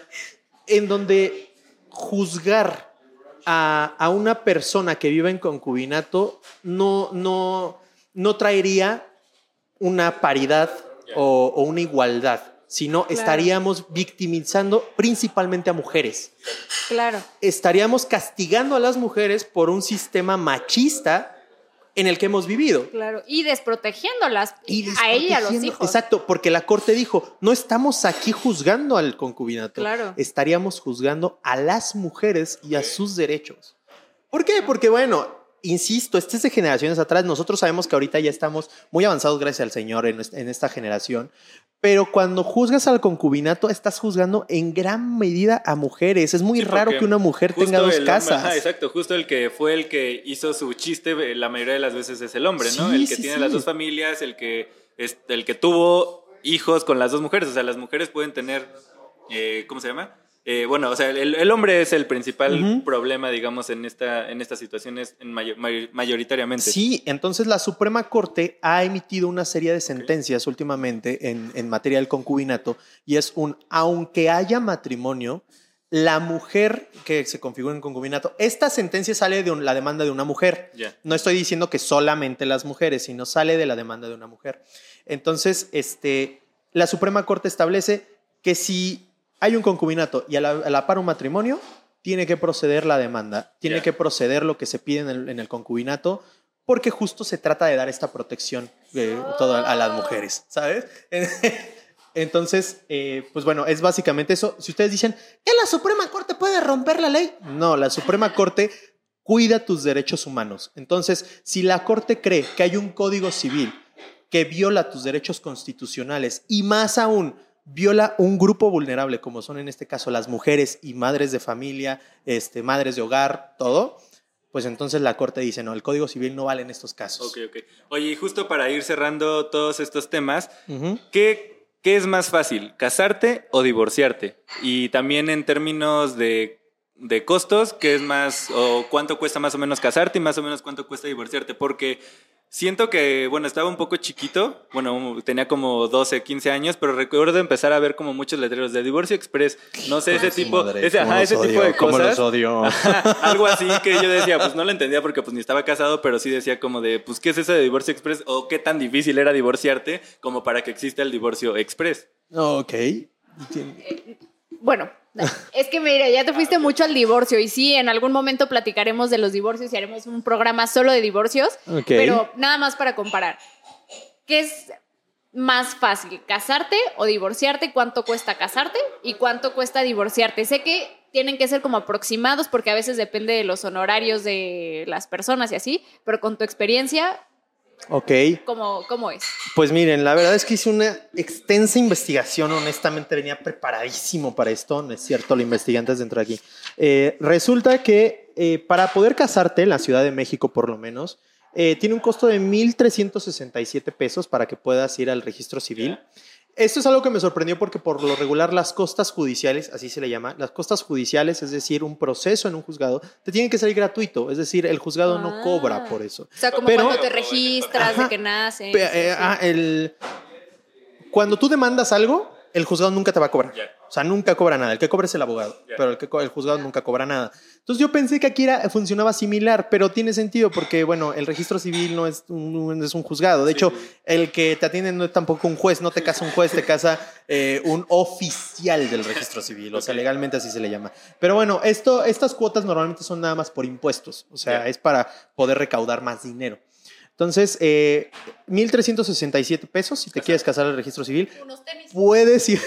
en donde juzgar a, a una persona que vive en concubinato no, no, no traería una paridad o, o una igualdad, sino estaríamos victimizando principalmente a mujeres. Claro. Estaríamos castigando a las mujeres por un sistema machista en el que hemos vivido. Claro. Y desprotegiéndolas Y a ella y a los hijos. Exacto, porque la corte dijo, no estamos aquí juzgando al concubinato, Claro. estaríamos juzgando a las mujeres y a sus derechos. ¿Por qué? Porque bueno, insisto, este es de generaciones atrás, nosotros sabemos que ahorita ya estamos muy avanzados gracias al Señor en, est- en esta generación, pero cuando juzgas al concubinato estás juzgando en gran medida a mujeres. Es muy Sí, raro que una mujer tenga dos el casas. ajá, exacto, justo el que fue el que hizo su chiste, eh, la mayoría de las veces es el hombre, ¿no? Sí, el que sí, tiene las dos familias, el que, el que tuvo hijos con las dos mujeres. O sea, las mujeres pueden tener, eh, ¿cómo se llama? Eh, bueno, o sea, el, el hombre es el principal Ujú. problema, digamos, en, esta, en estas situaciones en mayo- may- mayoritariamente. Sí, entonces la Suprema Corte ha emitido una serie de sentencias últimamente en, en materia del concubinato y es un, aunque haya matrimonio, la mujer que se configura en concubinato, esta sentencia sale de un- la demanda de una mujer. Ya. No estoy diciendo que solamente las mujeres, sino sale de la demanda de una mujer. Entonces, este, la Suprema Corte establece que si hay un concubinato y a la, a la par un matrimonio, tiene que proceder la demanda, tiene que proceder lo que se pide en el, en el concubinato, porque justo se trata de dar esta protección eh, a las mujeres, ¿sabes? Entonces, eh, pues bueno, es básicamente eso. Si ustedes dicen que la Suprema Corte puede romper la ley, no, la Suprema Corte cuida tus derechos humanos. Entonces, si la Corte cree que hay un código civil que viola tus derechos constitucionales y más aún viola un grupo vulnerable, como son en este caso las mujeres y madres de familia, este, madres de hogar, todo, pues entonces la Corte dice, no, el Código Civil no vale en estos casos. Ok, ok. Oye, y justo para ir cerrando todos estos temas. ¿qué, qué es más fácil, casarte o divorciarte? Y también en términos de, de costos, ¿qué es más o cuánto cuesta más o menos casarte y más o menos cuánto cuesta divorciarte? Porque siento que, bueno, estaba un poco chiquito, bueno, tenía como 12, 15 años, pero recuerdo empezar a ver como muchos letreros de divorcio express, no sé, ese tipo, ese, ajá, ese tipo de ¿Cómo cosas. los odio? Ajá, algo así que yo decía, pues no lo entendía porque pues ni estaba casado, pero sí decía como de, pues ¿qué es eso de divorcio express? O qué tan difícil era divorciarte como para que exista el divorcio express. ok. Bueno, es que mira, ya te fuiste mucho al divorcio y sí, en algún momento platicaremos de los divorcios y haremos un programa solo de divorcios, pero nada más para comparar. ¿Qué es más fácil, casarte o divorciarte? ¿Cuánto cuesta casarte y cuánto cuesta divorciarte? Sé que tienen que ser como aproximados porque a veces depende de los honorarios de las personas y así, pero con tu experiencia, Ok. ¿cómo, cómo es? Pues miren, la verdad es que hice una extensa investigación, honestamente venía preparadísimo para esto, no es cierto, lo investigué antes de entrar aquí. Eh, resulta que eh, para poder casarte en la Ciudad de México por lo menos, eh, tiene un costo de 1.367 pesos para que puedas ir al registro civil. Esto es algo que me sorprendió porque por lo regular las costas judiciales, así se le llama, las costas judiciales, es decir, un proceso en un juzgado, te tienen que salir gratuito, es decir, el juzgado no Ah. cobra por eso. O sea, como Pero- cuando te registras, Ajá. de que naces. Pe- eh, ah, el- Cuando tú demandas algo, el juzgado nunca te va a cobrar. Ya. O sea, nunca cobra nada. El que cobra es el abogado, pero el, que el juzgado nunca cobra nada. Entonces yo pensé que aquí era, funcionaba similar, pero tiene sentido porque, bueno, el registro civil no es un, no es un juzgado. De Sí, hecho, sí. el que te atiende no es tampoco un juez, no te casa un juez, te casa eh, un oficial del registro civil. O sea, legalmente así se le llama. Pero bueno, esto, estas cuotas normalmente son nada más por impuestos. O sea, es para poder recaudar más dinero. Entonces, eh, 1.367 pesos si te quieres casar al registro civil. Unos tenis. Puedes ir.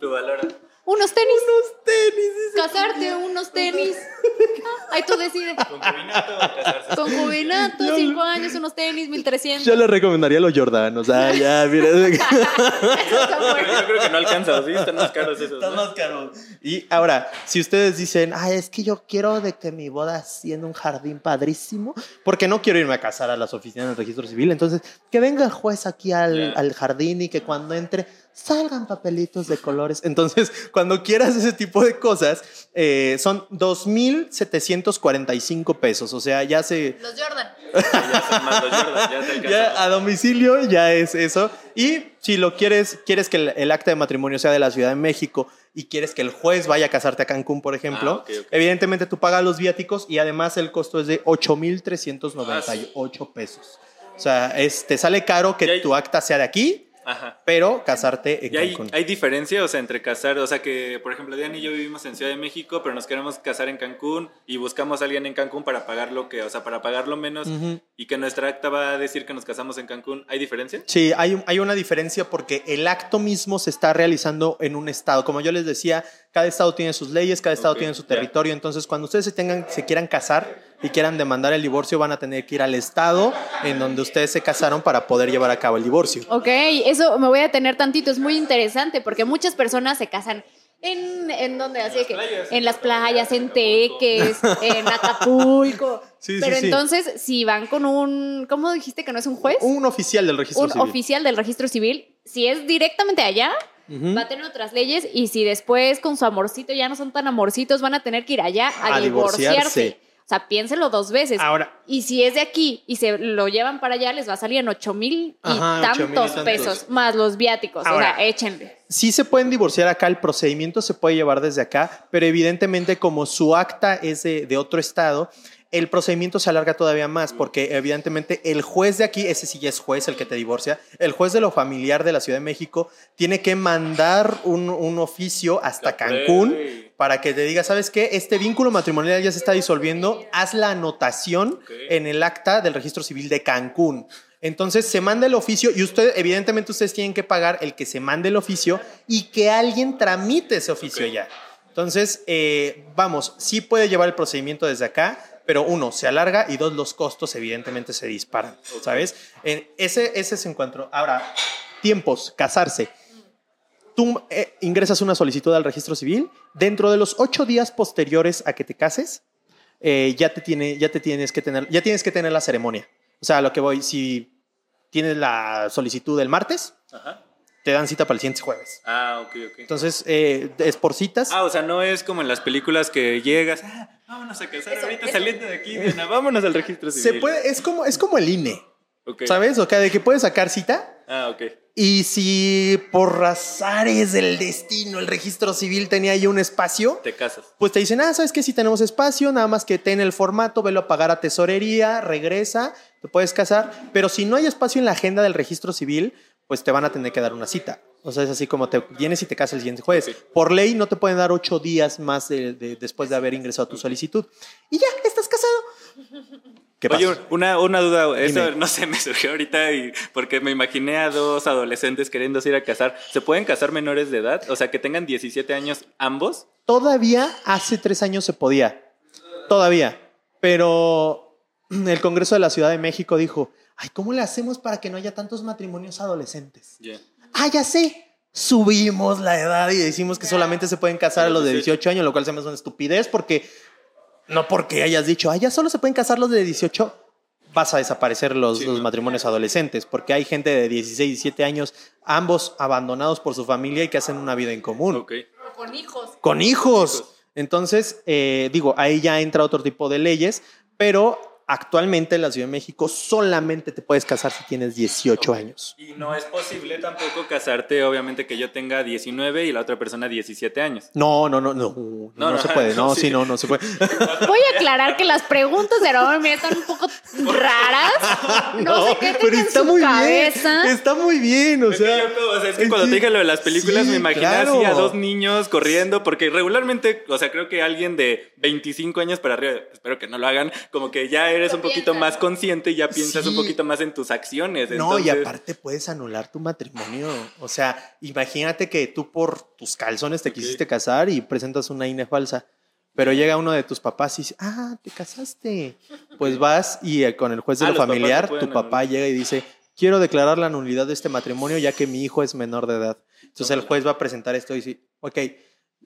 Tu valor. Unos tenis. Unos tenis. Casarte, unos tenis. Ah, ahí tú decides. Concubinato o casarse. Concubinato, Yo- cinco años, unos tenis, 1300. Yo le recomendaría los Jordan. O sea, ya, mira. Eso está Pero bueno. yo creo que no alcanza, ¿sí? Están más caros esos. Están ¿no? más caros. Y ahora, si ustedes dicen, ay, es que yo quiero de que mi boda sea en un jardín padrísimo, porque no quiero irme a casar a las oficinas del registro civil, entonces que venga el juez aquí al, Ya. al jardín y que cuando entre salgan papelitos de colores. Entonces, cuando quieras ese tipo de cosas, eh, son 2.745 pesos. O sea, ya se... Los Jordan. Ya son más los Jordan, ya te alcanza. Ya a domicilio ya es eso. Y si lo quieres, quieres que el, el acta de matrimonio sea de la Ciudad de México y quieres que el juez vaya a casarte a Cancún, por ejemplo, Ah, ok, ok. evidentemente tú pagas los viáticos y además el costo es de 8.398 pesos. O sea, es, te sale caro que tu acta sea de aquí, Ajá. pero casarte en ¿Y hay, Cancún. hay diferencia, o sea, entre casar, o sea, que por ejemplo Diana y yo vivimos en Ciudad de México, pero nos queremos casar en Cancún y buscamos a alguien en Cancún para pagar lo que, o sea, para pagarlo menos Ujú. y que nuestra acta va a decir que nos casamos en Cancún, ¿hay diferencia? Sí, hay, hay una diferencia porque el acto mismo se está realizando en un estado. Como yo les decía, cada estado tiene sus leyes, cada estado tiene su territorio. Entonces, cuando ustedes se, tengan, se quieran casar y quieran demandar el divorcio, van a tener que ir al estado en donde ustedes se casaron para poder llevar a cabo el divorcio. Ok, eso me voy a detener tantito, es muy interesante porque muchas personas se casan en, en donde así que playas. en las playas, en Teques, en Acapulco. Sí, Pero sí. entonces, si van con un, ¿cómo dijiste que no es un juez? Un oficial del registro un civil. oficial del registro civil, si es directamente allá, va a tener otras leyes y si después con su amorcito ya no son tan amorcitos, van a tener que ir allá a, A divorciarse. divorciarse. O sea, piénselo dos veces. Ahora, Y si es de aquí y se lo llevan para allá, les va a salir en 8 mil y Ajá, ocho mil y tantos pesos, más los viáticos. Ahora. o sea, échenle. sí se pueden divorciar acá, el procedimiento se puede llevar desde acá, pero evidentemente como su acta es de, de otro estado, el procedimiento se alarga todavía más, porque evidentemente el juez de aquí, ese sí ya es juez el que te divorcia, el juez de lo familiar de la Ciudad de México tiene que mandar un, un oficio hasta. Cancún para que te diga, ¿sabes qué? Este vínculo matrimonial ya se está disolviendo, haz la anotación en el acta del registro civil de Cancún. Entonces se manda el oficio y usted, evidentemente, ustedes tienen que pagar el que se mande el oficio y que alguien tramite ese oficio ya. Entonces, eh, vamos, sí puede llevar el procedimiento desde acá, pero uno, se alarga y dos, los costos evidentemente se disparan, ¿sabes? En ese, ese es encuentro. Ahora, tiempos, casarse. Tú eh, ingresas una solicitud al registro civil. Dentro de los ocho días posteriores a que te cases, eh, ya, te tiene, ya te tienes que tener, ya tienes que tener la ceremonia. O sea, a lo que voy, si tienes la solicitud el martes, Ajá. te dan cita para el siguiente jueves. Ah, ok, ok. Entonces, eh, es por citas. Ah, o sea, no es como en las películas que llegas, ah, vámonos a casar Eso, ahorita eso. saliendo de aquí, Diana, vámonos al registro Se civil. puede, es como, es como el INE, Ok. ¿sabes? O sea, de que puedes sacar cita Ah, ok. y si por razares del destino el registro civil tenía ahí un espacio, Te casas. pues te dicen, ah, ¿sabes qué? Si tenemos espacio, nada más que ten el formato, velo a pagar a tesorería, regresa, te puedes casar, pero si no hay espacio en la agenda del registro civil, pues te van a tener que dar una cita. O sea, es así como te vienes y te casas el siguiente jueves. Ok. Por ley no te pueden dar ocho días más de- de- después de haber ingresado tu solicitud. Y ya, estás casado. ¿Qué Oye, una, una duda, eso Dime. no sé, me surgió ahorita y porque me imaginé a dos adolescentes queriendo ir a casar. ¿Se pueden casar menores de edad? O sea, que tengan 17 años ambos. Todavía hace tres años se podía. Todavía. Pero el Congreso de la Ciudad de México dijo, ay, ¿cómo le hacemos para que no haya tantos matrimonios adolescentes? Ya. Ah, ya sé. Subimos la edad y decimos que solamente se pueden casar a los de 18 años, lo cual se me hace una estupidez porque no porque hayas dicho, ah, ya solo se pueden casar los de 18, vas a desaparecer los, Sí, los no. matrimonios adolescentes, porque hay gente de 16, 17 años, ambos abandonados por su familia y que hacen una vida en común Ok. Con hijos. con hijos. Hijos. Entonces, eh, digo, ahí ya entra otro tipo de leyes, pero actualmente en la Ciudad de México solamente te puedes casar si tienes 18 años. Y no es posible tampoco casarte, obviamente, que yo tenga 19 y la otra persona 17 años. No, no, no, no, no, no, no, se puede, no, sí. sí, no, no se puede. Voy a aclarar que las preguntas de Aarón mira, están un poco raras. No, sé qué pero en está su muy cabeza. bien, está muy bien, o Es que sea. yo o sea, es que cuando sí, te dije lo de las películas sí, me imaginé claro. así a dos niños corriendo, porque regularmente, o sea, creo que alguien de 25 años para arriba, espero que no lo hagan, como que ya eres un poquito piensas. más consciente y ya piensas Sí. un poquito más en tus acciones. No, y entonces- aparte puedes anular tu matrimonio. O sea, imagínate que tú por tus calzones te quisiste casar y presentas una INE falsa. Pero llega uno de tus papás y dice, ah, te casaste. Pues vas y eh, con el juez de Ah, lo familiar, no tu papá llega y dice, quiero declarar la nulidad de este matrimonio ya que mi hijo es menor de edad. Entonces el juez va a presentar esto y dice, ok,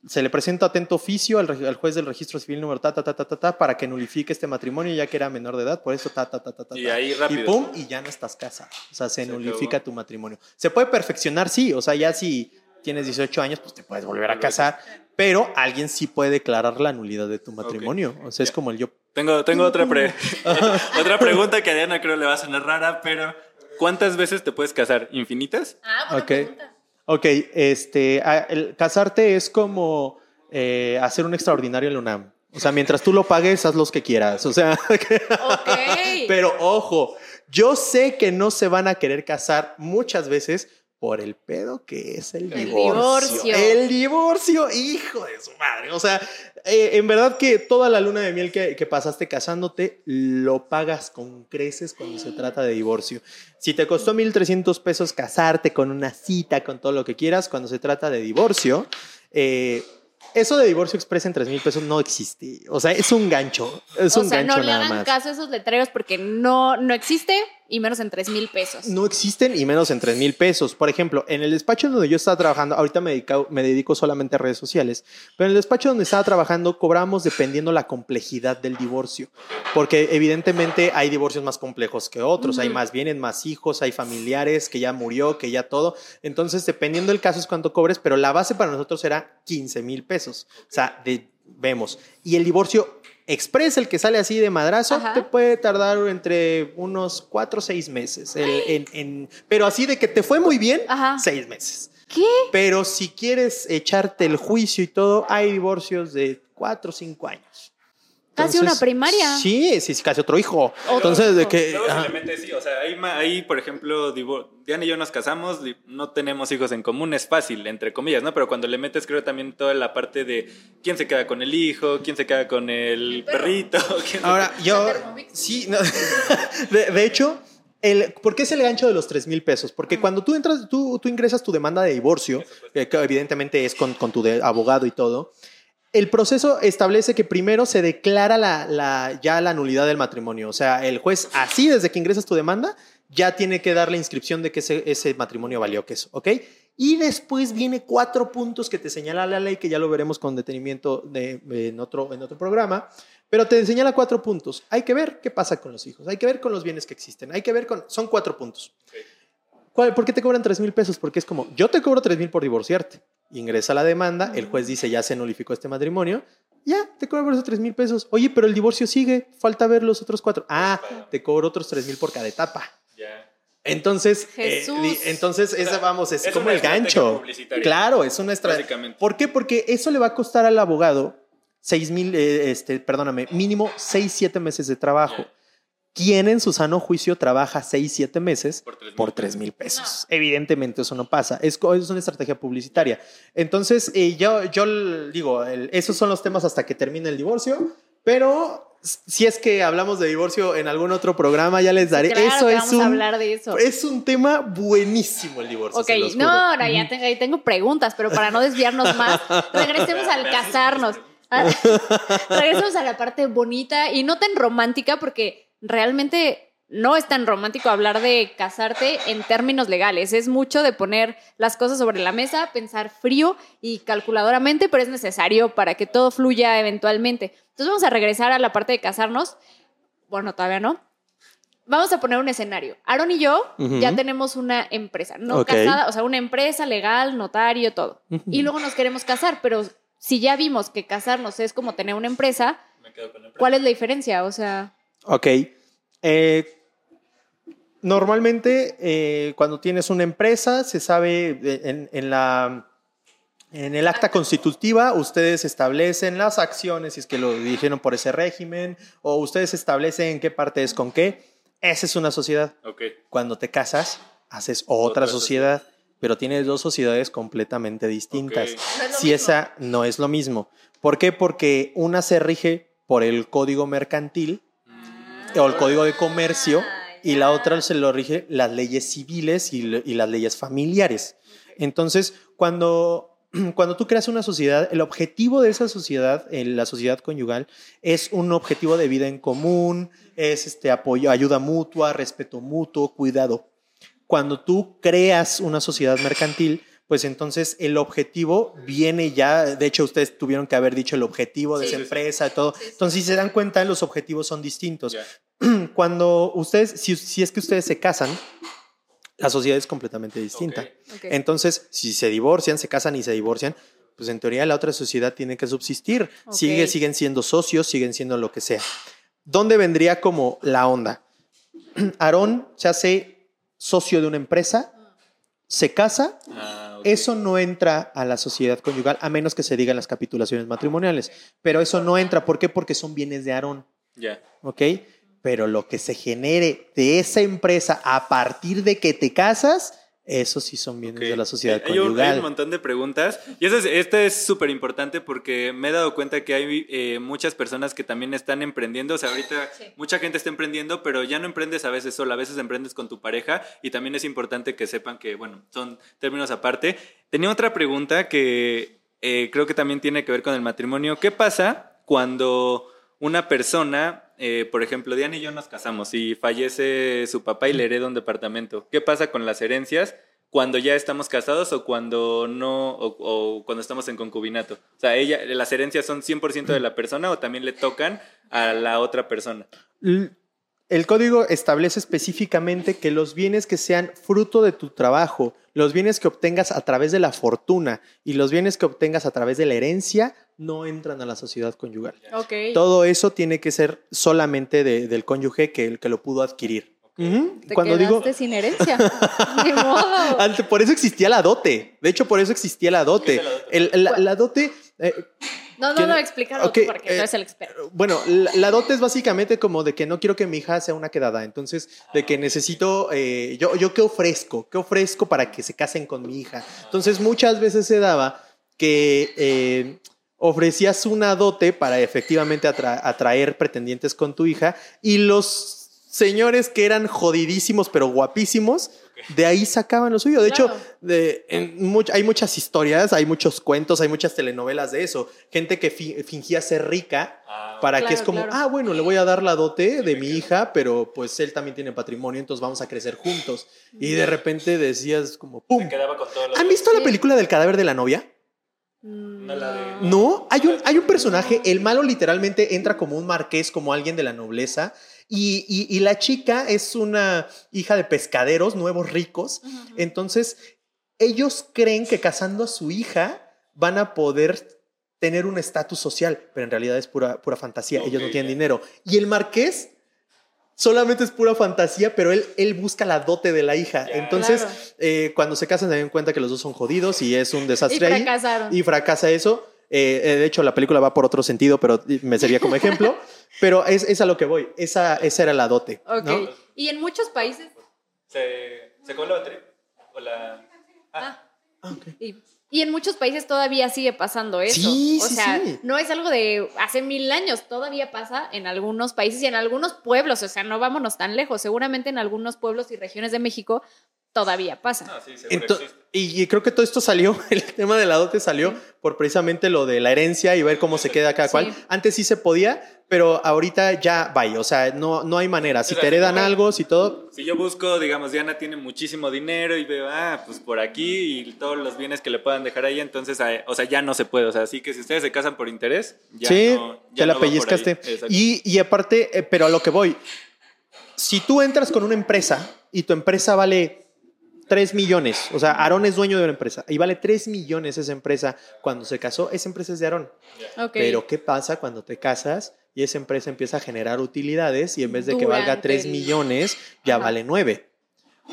se le presenta atento oficio al, juez del registro civil número ta, ta, ta, ta, ta, ta, para que nulifique este matrimonio ya que era menor de edad, por eso ta, ta, ta, ta, ta. Y ta". ahí rápido. Y pum, y ya no estás casado. O sea, se, Se nulifica acabó. tu matrimonio. Se puede perfeccionar, sí. O sea, ya si tienes 18 años, pues te puedes volver a casar. Pero alguien sí puede declarar la nulidad de tu matrimonio. O sea, es como el yo. Tengo, tengo otra, pre- otra pregunta que a Diana creo le va a sonar rara, pero ¿cuántas veces te puedes casar? ¿Infinitas? Ah, buena Ok. pregunta. Ok, este, ah, el casarte es como eh, hacer un extraordinario en la UNAM. O sea, mientras tú lo pagues, haz los que quieras. O sea, pero ojo, Yo sé que no se van a querer casar muchas veces por el pedo que es el, El divorcio. divorcio. El divorcio, hijo de su madre. O sea, eh, en verdad que toda la luna de miel que, que pasaste casándote lo pagas con creces cuando se trata de divorcio. Si te costó 1.300 pesos casarte con una cita, con todo lo que quieras, cuando se trata de divorcio, eh, eso de divorcio express en 3.000 pesos no existe. O sea, es un gancho. Es o un sea, gancho no le nada hagan más. caso a esos letreros porque no, no existe y menos en tres mil pesos. No existen y menos en 3 mil pesos. Por ejemplo, en el despacho donde yo estaba trabajando, ahorita me, dedico- me dedico solamente a redes sociales, pero en el despacho donde estaba trabajando cobramos dependiendo la complejidad del divorcio. Porque evidentemente hay divorcios más complejos que otros, hay más bienes, más hijos, hay familiares que ya murió, que ya todo. Entonces, dependiendo del caso es cuánto cobres, pero la base para nosotros era 15 mil pesos. O sea, de, vemos. Y el divorcio express, el que sale así de madrazo, Ajá. te puede tardar entre unos 4 o 6 meses. El- en- en- pero así de que te fue muy bien, Ajá. 6 meses. ¿Qué? Pero si quieres echarte el juicio y todo, hay divorcios de 4 o 5 años. Casi una primaria. Sí, sí, sí, casi otro hijo. Entonces, de que... Metes, sí, o sea, ahí, ahí, por ejemplo, Diana y yo nos casamos, no tenemos hijos en común, es fácil, entre comillas, ¿no? Pero cuando le metes, creo también toda la parte de quién se queda con el hijo, quién se queda con el, perrito, quién se Ahora, yo... Sí, no, de, de hecho, el, ¿por qué es el gancho de los 3 mil pesos? Porque cuando tú entras, tú, tú ingresas tu demanda de divorcio, eh, que evidentemente es con, con tu de- abogado y todo, el proceso establece que primero se declara la, la- ya la nulidad del matrimonio. O sea, el juez, así desde que ingresas tu demanda, ya tiene que dar la inscripción de que ese, ese matrimonio valió queso, ¿ok? Y después viene cuatro puntos que te señala la ley, que ya lo veremos con detenimiento de- en, otro, en otro programa, pero te señala cuatro puntos. Hay que ver qué pasa con los hijos, hay que ver con los bienes que existen, hay que ver con... Son cuatro puntos. ¿Cuál- ¿Por qué te cobran 3 mil pesos? Porque es como, yo te cobro 3 mil por divorciarte. Ingresa la demanda, el juez dice, ya se nulificó este matrimonio, ya, te cobro por esos 3 mil pesos. Oye, pero el divorcio sigue, falta ver los otros cuatro. Ah, te cobro otros 3 mil por cada etapa. Ya. Entonces, eh, entonces esa vamos, es, es como el gancho. Claro, es una estrategia. ¿Por qué? Porque eso le va a costar al abogado 6 mil, eh, este, perdóname, mínimo 6, 7 meses de trabajo. Ya. ¿Quién en su sano juicio trabaja 6, 7 meses Por tres mil por 3 mil pesos? Evidentemente eso no pasa. Es, es una estrategia publicitaria. Entonces, eh, yo, yo digo, el- esos son los temas hasta que termine el divorcio, pero si es que hablamos de divorcio en algún otro programa, ya les daré. Claro eso que es vamos un, a hablar de eso. es un tema buenísimo el divorcio. Ok, no, ahora ya te- ahí tengo preguntas, pero para no desviarnos más, regresemos al casarnos. Regresemos a la parte bonita y no tan romántica, porque realmente no es tan romántico hablar de casarte en términos legales. Es mucho de poner las cosas sobre la mesa, pensar frío y calculadoramente, pero es necesario para que todo fluya eventualmente. Entonces vamos a regresar a la parte de casarnos. Bueno, todavía no. Vamos a poner un escenario. Aaron y yo ya tenemos una empresa, no Ok. casada, o sea, una empresa legal, notario, todo. Y luego nos queremos casar, pero si ya vimos que casarnos es como tener una empresa, Me quedo con la empresa. ¿cuál es la diferencia? O sea, Ok. Eh, normalmente, eh, cuando tienes una empresa, se sabe de- en, en la, en el acta constitutiva, ustedes establecen las acciones, si es que lo dijeron por ese régimen, o ustedes establecen qué parte es con qué. Esa es una sociedad. Ok. Cuando te casas, haces otra, Otra sociedad, pero tienes dos sociedades completamente distintas. No es si mismo. esa no es lo mismo. ¿Por qué? Porque una se rige por el código mercantil o el código de comercio y la otra se lo rige las leyes civiles y, las leyes familiares. Entonces, cuando, cuando tú creas una sociedad, el objetivo de esa sociedad, la sociedad conyugal, es un objetivo de vida en común, es este apoyo, ayuda mutua, respeto mutuo, cuidado. Cuando tú creas una sociedad mercantil, pues entonces el objetivo viene ya, de hecho ustedes tuvieron que haber dicho el objetivo de Sí. esa Sí, empresa y todo. Sí, sí. Entonces, si se dan cuenta, los objetivos son distintos cuando ustedes, si, si es que ustedes se casan, la sociedad es completamente distinta. Entonces, si se divorcian, se casan y se divorcian, pues en teoría la otra sociedad tiene que subsistir. Sigue, siguen siendo socios, siguen siendo lo que sea. ¿Dónde vendría como la onda? Aarón se hace socio de una empresa, se casa, Ah, eso no entra a la sociedad conyugal a menos que se digan las capitulaciones matrimoniales. Pero eso no entra. ¿Por qué? Porque son bienes de Aarón. Ya. ¿ok? pero lo que se genere de esa empresa a partir de que te casas, eso sí son bienes de la sociedad Hay un, conyugal. hay un montón de preguntas. Y eso es, este es súper importante porque me he dado cuenta que hay eh, muchas personas que también están emprendiendo. O sea, ahorita Sí. mucha gente está emprendiendo, pero ya no emprendes a veces sola, a veces emprendes con tu pareja. Y también es importante que sepan que, bueno, son términos aparte. Tenía otra pregunta que eh, creo que también tiene que ver con el matrimonio. ¿Qué pasa cuando una persona, eh, por ejemplo, Diana y yo nos casamos y fallece su papá y le hereda un departamento? ¿Qué pasa con las herencias cuando ya estamos casados o cuando no, o, cuando estamos en concubinato? O sea, ¿las herencias son 100% de la persona o también le tocan a la otra persona? El código establece específicamente que los bienes que sean fruto de tu trabajo, los bienes que obtengas a través de la fortuna y los bienes que obtengas a través de la herencia no entran a la sociedad conyugal. Ok. Todo eso tiene que ser solamente de- del cónyuge que, que lo pudo adquirir. Te Cuando quedaste digo, sin herencia. Ni modo. Por eso existía la dote. De hecho, por eso existía la dote. es la dote? El- la, la dote, eh, No, no, ¿Quién- no, explícalo tú porque eh, tú eres el experto. Bueno, la, la dote es básicamente como de que no quiero que mi hija sea una quedada. Entonces, de que necesito, eh, yo, yo qué ofrezco, qué ofrezco para que se casen con mi hija. Entonces, muchas veces se daba que eh, ofrecías una dote para efectivamente atra- atraer pretendientes con tu hija y los señores que eran jodidísimos pero guapísimos, de ahí sacaban lo suyo. De Claro. hecho, de, en much- hay muchas historias, hay muchos cuentos, hay muchas telenovelas de eso. Gente que fi- fingía ser rica para que es como, claro. ah, bueno, le voy a dar la dote de mi hija, pero pues él también tiene patrimonio, entonces vamos a crecer juntos. Y de repente decías como, ¡pum! quedaba con todo lo ¿Han visto la película del cadáver de la novia? No la de- No, hay un, hay un personaje, el malo literalmente entra como un marqués, como alguien de la nobleza, y, y- y la chica es una hija de pescaderos nuevos ricos, entonces ellos creen que casando a su hija van a poder tener un estatus social, pero en realidad es pura, pura fantasía, ellos no tienen dinero. Y el marqués solamente es pura fantasía, pero él, él busca la dote de la hija. Entonces, Claro. eh, cuando se casan se dan cuenta que los dos son jodidos y es un Y desastre ahí fracasaron. y fracasa eso. Eh, eh, de hecho, la película va por otro sentido, pero me servía como ejemplo. pero es, es a lo que voy. Esa, esa era la dote. Ok. ¿no? Y en muchos países. ¿Se, ¿Se batería? ¿O la...? Ah, Ah, ok. y, y en muchos países todavía sigue pasando eso. Sí, o sí, sea, sí. no es algo de hace mil años, todavía pasa en algunos países y en algunos pueblos. O sea, no vámonos tan lejos. Seguramente en algunos pueblos y regiones de México todavía pasa. Ah, sí, y, y creo que todo esto salió, el tema de la dote salió por precisamente lo de la herencia y ver cómo se queda cada Sí. cual. Antes sí se podía, pero ahorita ya vaya. O sea, no, no hay manera. Si te heredan algo, si todo. Si yo busco, digamos, Diana tiene muchísimo dinero y veo, ah, pues por aquí y todos los bienes que le puedan dejar ahí, entonces, ah, o sea, ya no se puede. O sea, así que si ustedes se casan por interés, ya sí, no, ya te la no pellizcaste. Y, y aparte, eh, pero a lo que voy, si tú entras con una empresa y tu empresa vale 3 millones, o sea, Aarón es dueño de una empresa y vale 3 millones esa empresa cuando se casó, esa empresa es de Aarón. Pero ¿qué pasa cuando te casas y esa empresa empieza a generar utilidades y en vez de que valga Durante 3 el- millones, ya Ajá. vale 9?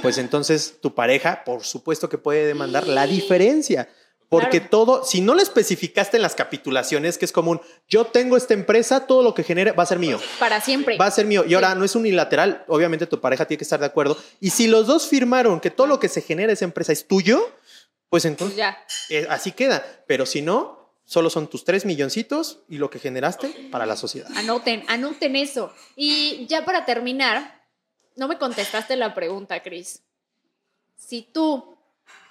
Pues entonces tu pareja, por supuesto que puede demandar la diferencia. Porque Claro. todo, si no lo especificaste en las capitulaciones, que es común, yo tengo esta empresa, todo lo que genere va a ser mío. Para siempre. Va a ser mío. Y ahora Sí. no es unilateral, obviamente tu pareja tiene que estar de acuerdo. Y si los dos firmaron que todo lo que se genera esa empresa es tuyo, pues Pues entonces ya. eh, así queda. Pero si no, solo son tus tres milloncitos y lo que generaste para la sociedad. Anoten, anoten eso. Y ya para terminar, no me contestaste la pregunta, Cris. Si tú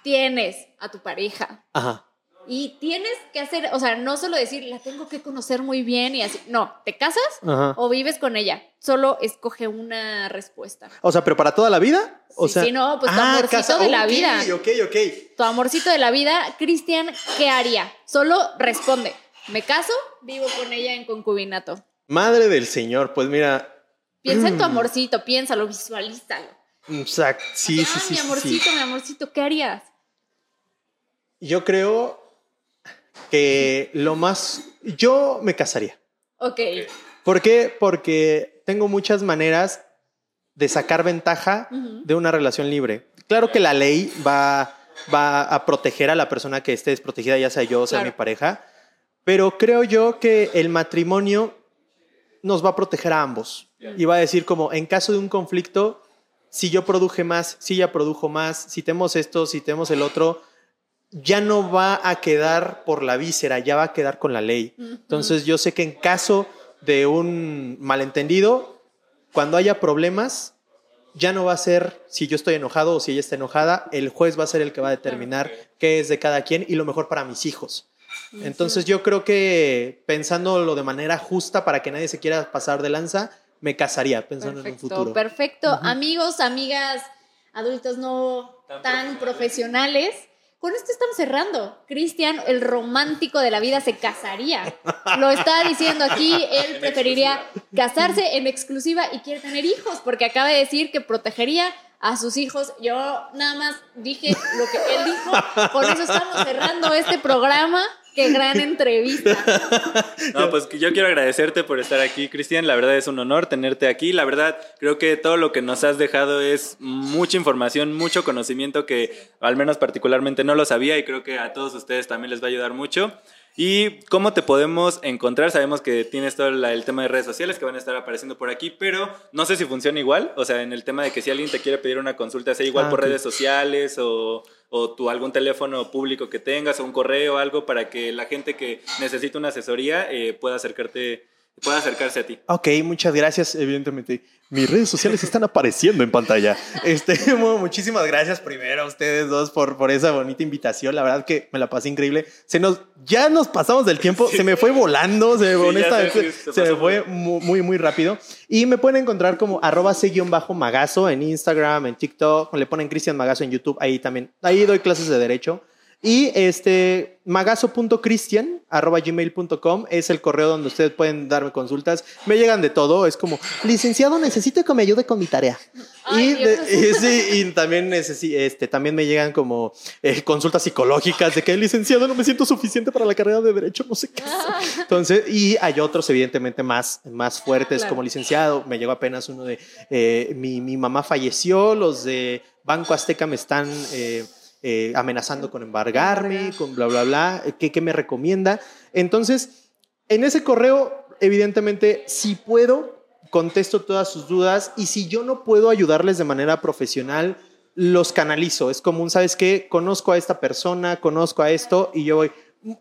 tienes a tu pareja Ajá. y tienes que hacer, o sea, no solo decir, la tengo que conocer muy bien y así, no, ¿te casas Ajá. o vives con ella? Solo escoge una respuesta. O sea, pero para toda la vida. O Sí, sea, sí, no, pues tu amorcito de la vida. Ok, ok. Tu amorcito de la vida, Cristian, ¿qué haría? Solo responde, ¿me caso? Vivo con ella en concubinato. Madre del Señor, pues mira. Piensa en tu Mm. amorcito, piénsalo, visualízalo. Exacto. Sí, ah, sí, sí, mi sí. amorcito, mi amorcito, ¿qué harías? Yo creo que lo más. Yo me casaría. Ok. ¿Por qué? Porque tengo muchas maneras de sacar ventaja de una relación libre. Claro que la ley va, va a proteger a la persona que esté desprotegida, ya sea yo o sea Claro. mi pareja, pero creo yo que el matrimonio nos va a proteger a ambos. Y va a decir como, en caso de un conflicto, si yo produje más, si ella produjo más, si tenemos esto, si tenemos el otro, ya no va a quedar por la víscera, ya va a quedar con la ley. Entonces yo sé que en caso de un malentendido, cuando haya problemas, ya no va a ser si yo estoy enojado o si ella está enojada, el juez va a ser el que va a determinar qué es de cada quien y lo mejor para mis hijos. Entonces yo creo que pensándolo de manera justa para que nadie se quiera pasar de lanza, me casaría pensando en un futuro. Perfecto. Amigos, amigas, adultos no tan, profesionales. Con esto estamos cerrando. Cristian, el romántico de la vida, se casaría. Lo está diciendo aquí. Él preferiría casarse en exclusiva y quiere tener hijos, porque acaba de decir que protegería a sus hijos. Yo nada más dije lo que él dijo. Con eso estamos cerrando este programa. Qué gran entrevista. No, pues yo quiero agradecerte por estar aquí, Cristian. La verdad es un honor tenerte aquí. La verdad, creo que todo lo que nos has dejado es mucha información, mucho conocimiento que al menos particularmente no lo sabía y creo que a todos ustedes también les va a ayudar mucho. ¿Y cómo te podemos encontrar? Sabemos que tienes todo el tema de redes sociales que van a estar apareciendo por aquí, pero no sé si funciona igual. O sea, en el tema de que si alguien te quiere pedir una consulta, sea igual Ah, por redes sociales o, o tú algún teléfono público que tengas o un correo o algo para que la gente que necesita una asesoría eh, pueda acercarte, pueda acercarse a ti. Ok, muchas gracias, evidentemente. Mis redes sociales están apareciendo en pantalla. Este, mu- muchísimas gracias primero a ustedes dos por, por esa bonita invitación. La verdad que me la pasé increíble. Se nos, ya nos pasamos del tiempo. Se me fue volando. Se, honestamente, se se me fue mu- muy, muy rápido. Y me pueden encontrar como arroba magazo en Instagram, en TikTok. Le ponen Cristian Magazo en YouTube. Ahí también. Ahí doy clases de derecho. Y este magazo.cristian arroba gmail.com es el correo donde ustedes pueden darme consultas. Me llegan de todo. Es como, licenciado, necesito que me ayude con mi tarea. Ay, y, Dios. de- y sí, y también, necesi- este, también me llegan como eh, consultas psicológicas de que licenciado no me siento suficiente para la carrera de derecho, no sé qué. hacer". Entonces, y hay otros evidentemente más, más fuertes Claro. como licenciado. Me llegó apenas uno de eh, mi, mi mamá falleció, los de Banco Azteca me están eh, eh, amenazando con embargarme, con bla, bla, bla. ¿Qué, qué me recomienda? Entonces, en ese correo, evidentemente, si puedo, contesto todas sus dudas y si yo no puedo ayudarles de manera profesional, los canalizo. Es común, ¿sabes qué? Conozco a esta persona, conozco a esto y yo voy.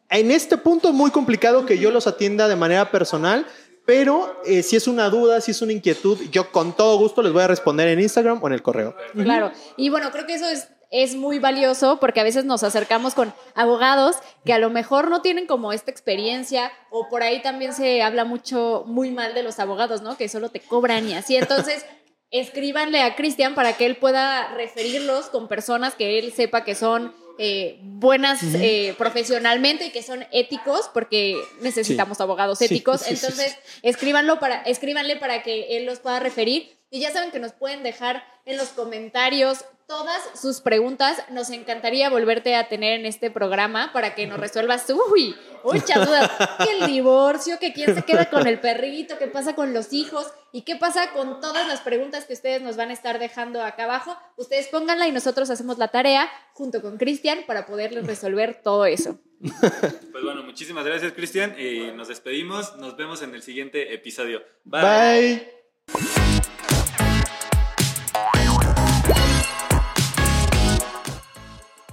En este punto es muy complicado que yo los atienda de manera personal, pero eh, si es una duda, si es una inquietud, yo con todo gusto les voy a responder en Instagram o en el correo. Claro. Y bueno, creo que eso es, es muy valioso porque a veces nos acercamos con abogados que a lo mejor no tienen como esta experiencia o por ahí también se habla mucho, muy mal de los abogados, ¿no? Que solo te cobran y así. Entonces, escríbanle a Cristian para que él pueda referirlos con personas que él sepa que son eh, buenas eh, profesionalmente y que son éticos porque necesitamos abogados éticos. sí, sí, Entonces, escríbanlo para, escríbanle para que él los pueda referir. Y ya saben que nos pueden dejar en los comentarios todas sus preguntas. Nos encantaría volverte a tener en este programa para que nos resuelvas, uy, muchas dudas. Que el divorcio, que quién se queda con el perrito, qué pasa con los hijos y qué pasa con todas las preguntas que ustedes nos van a estar dejando acá abajo. Ustedes pónganla y nosotros hacemos la tarea junto con Cristian para poderles resolver todo eso. Pues bueno, muchísimas gracias, Cristian. y nos despedimos. Nos vemos en el siguiente episodio. Bye.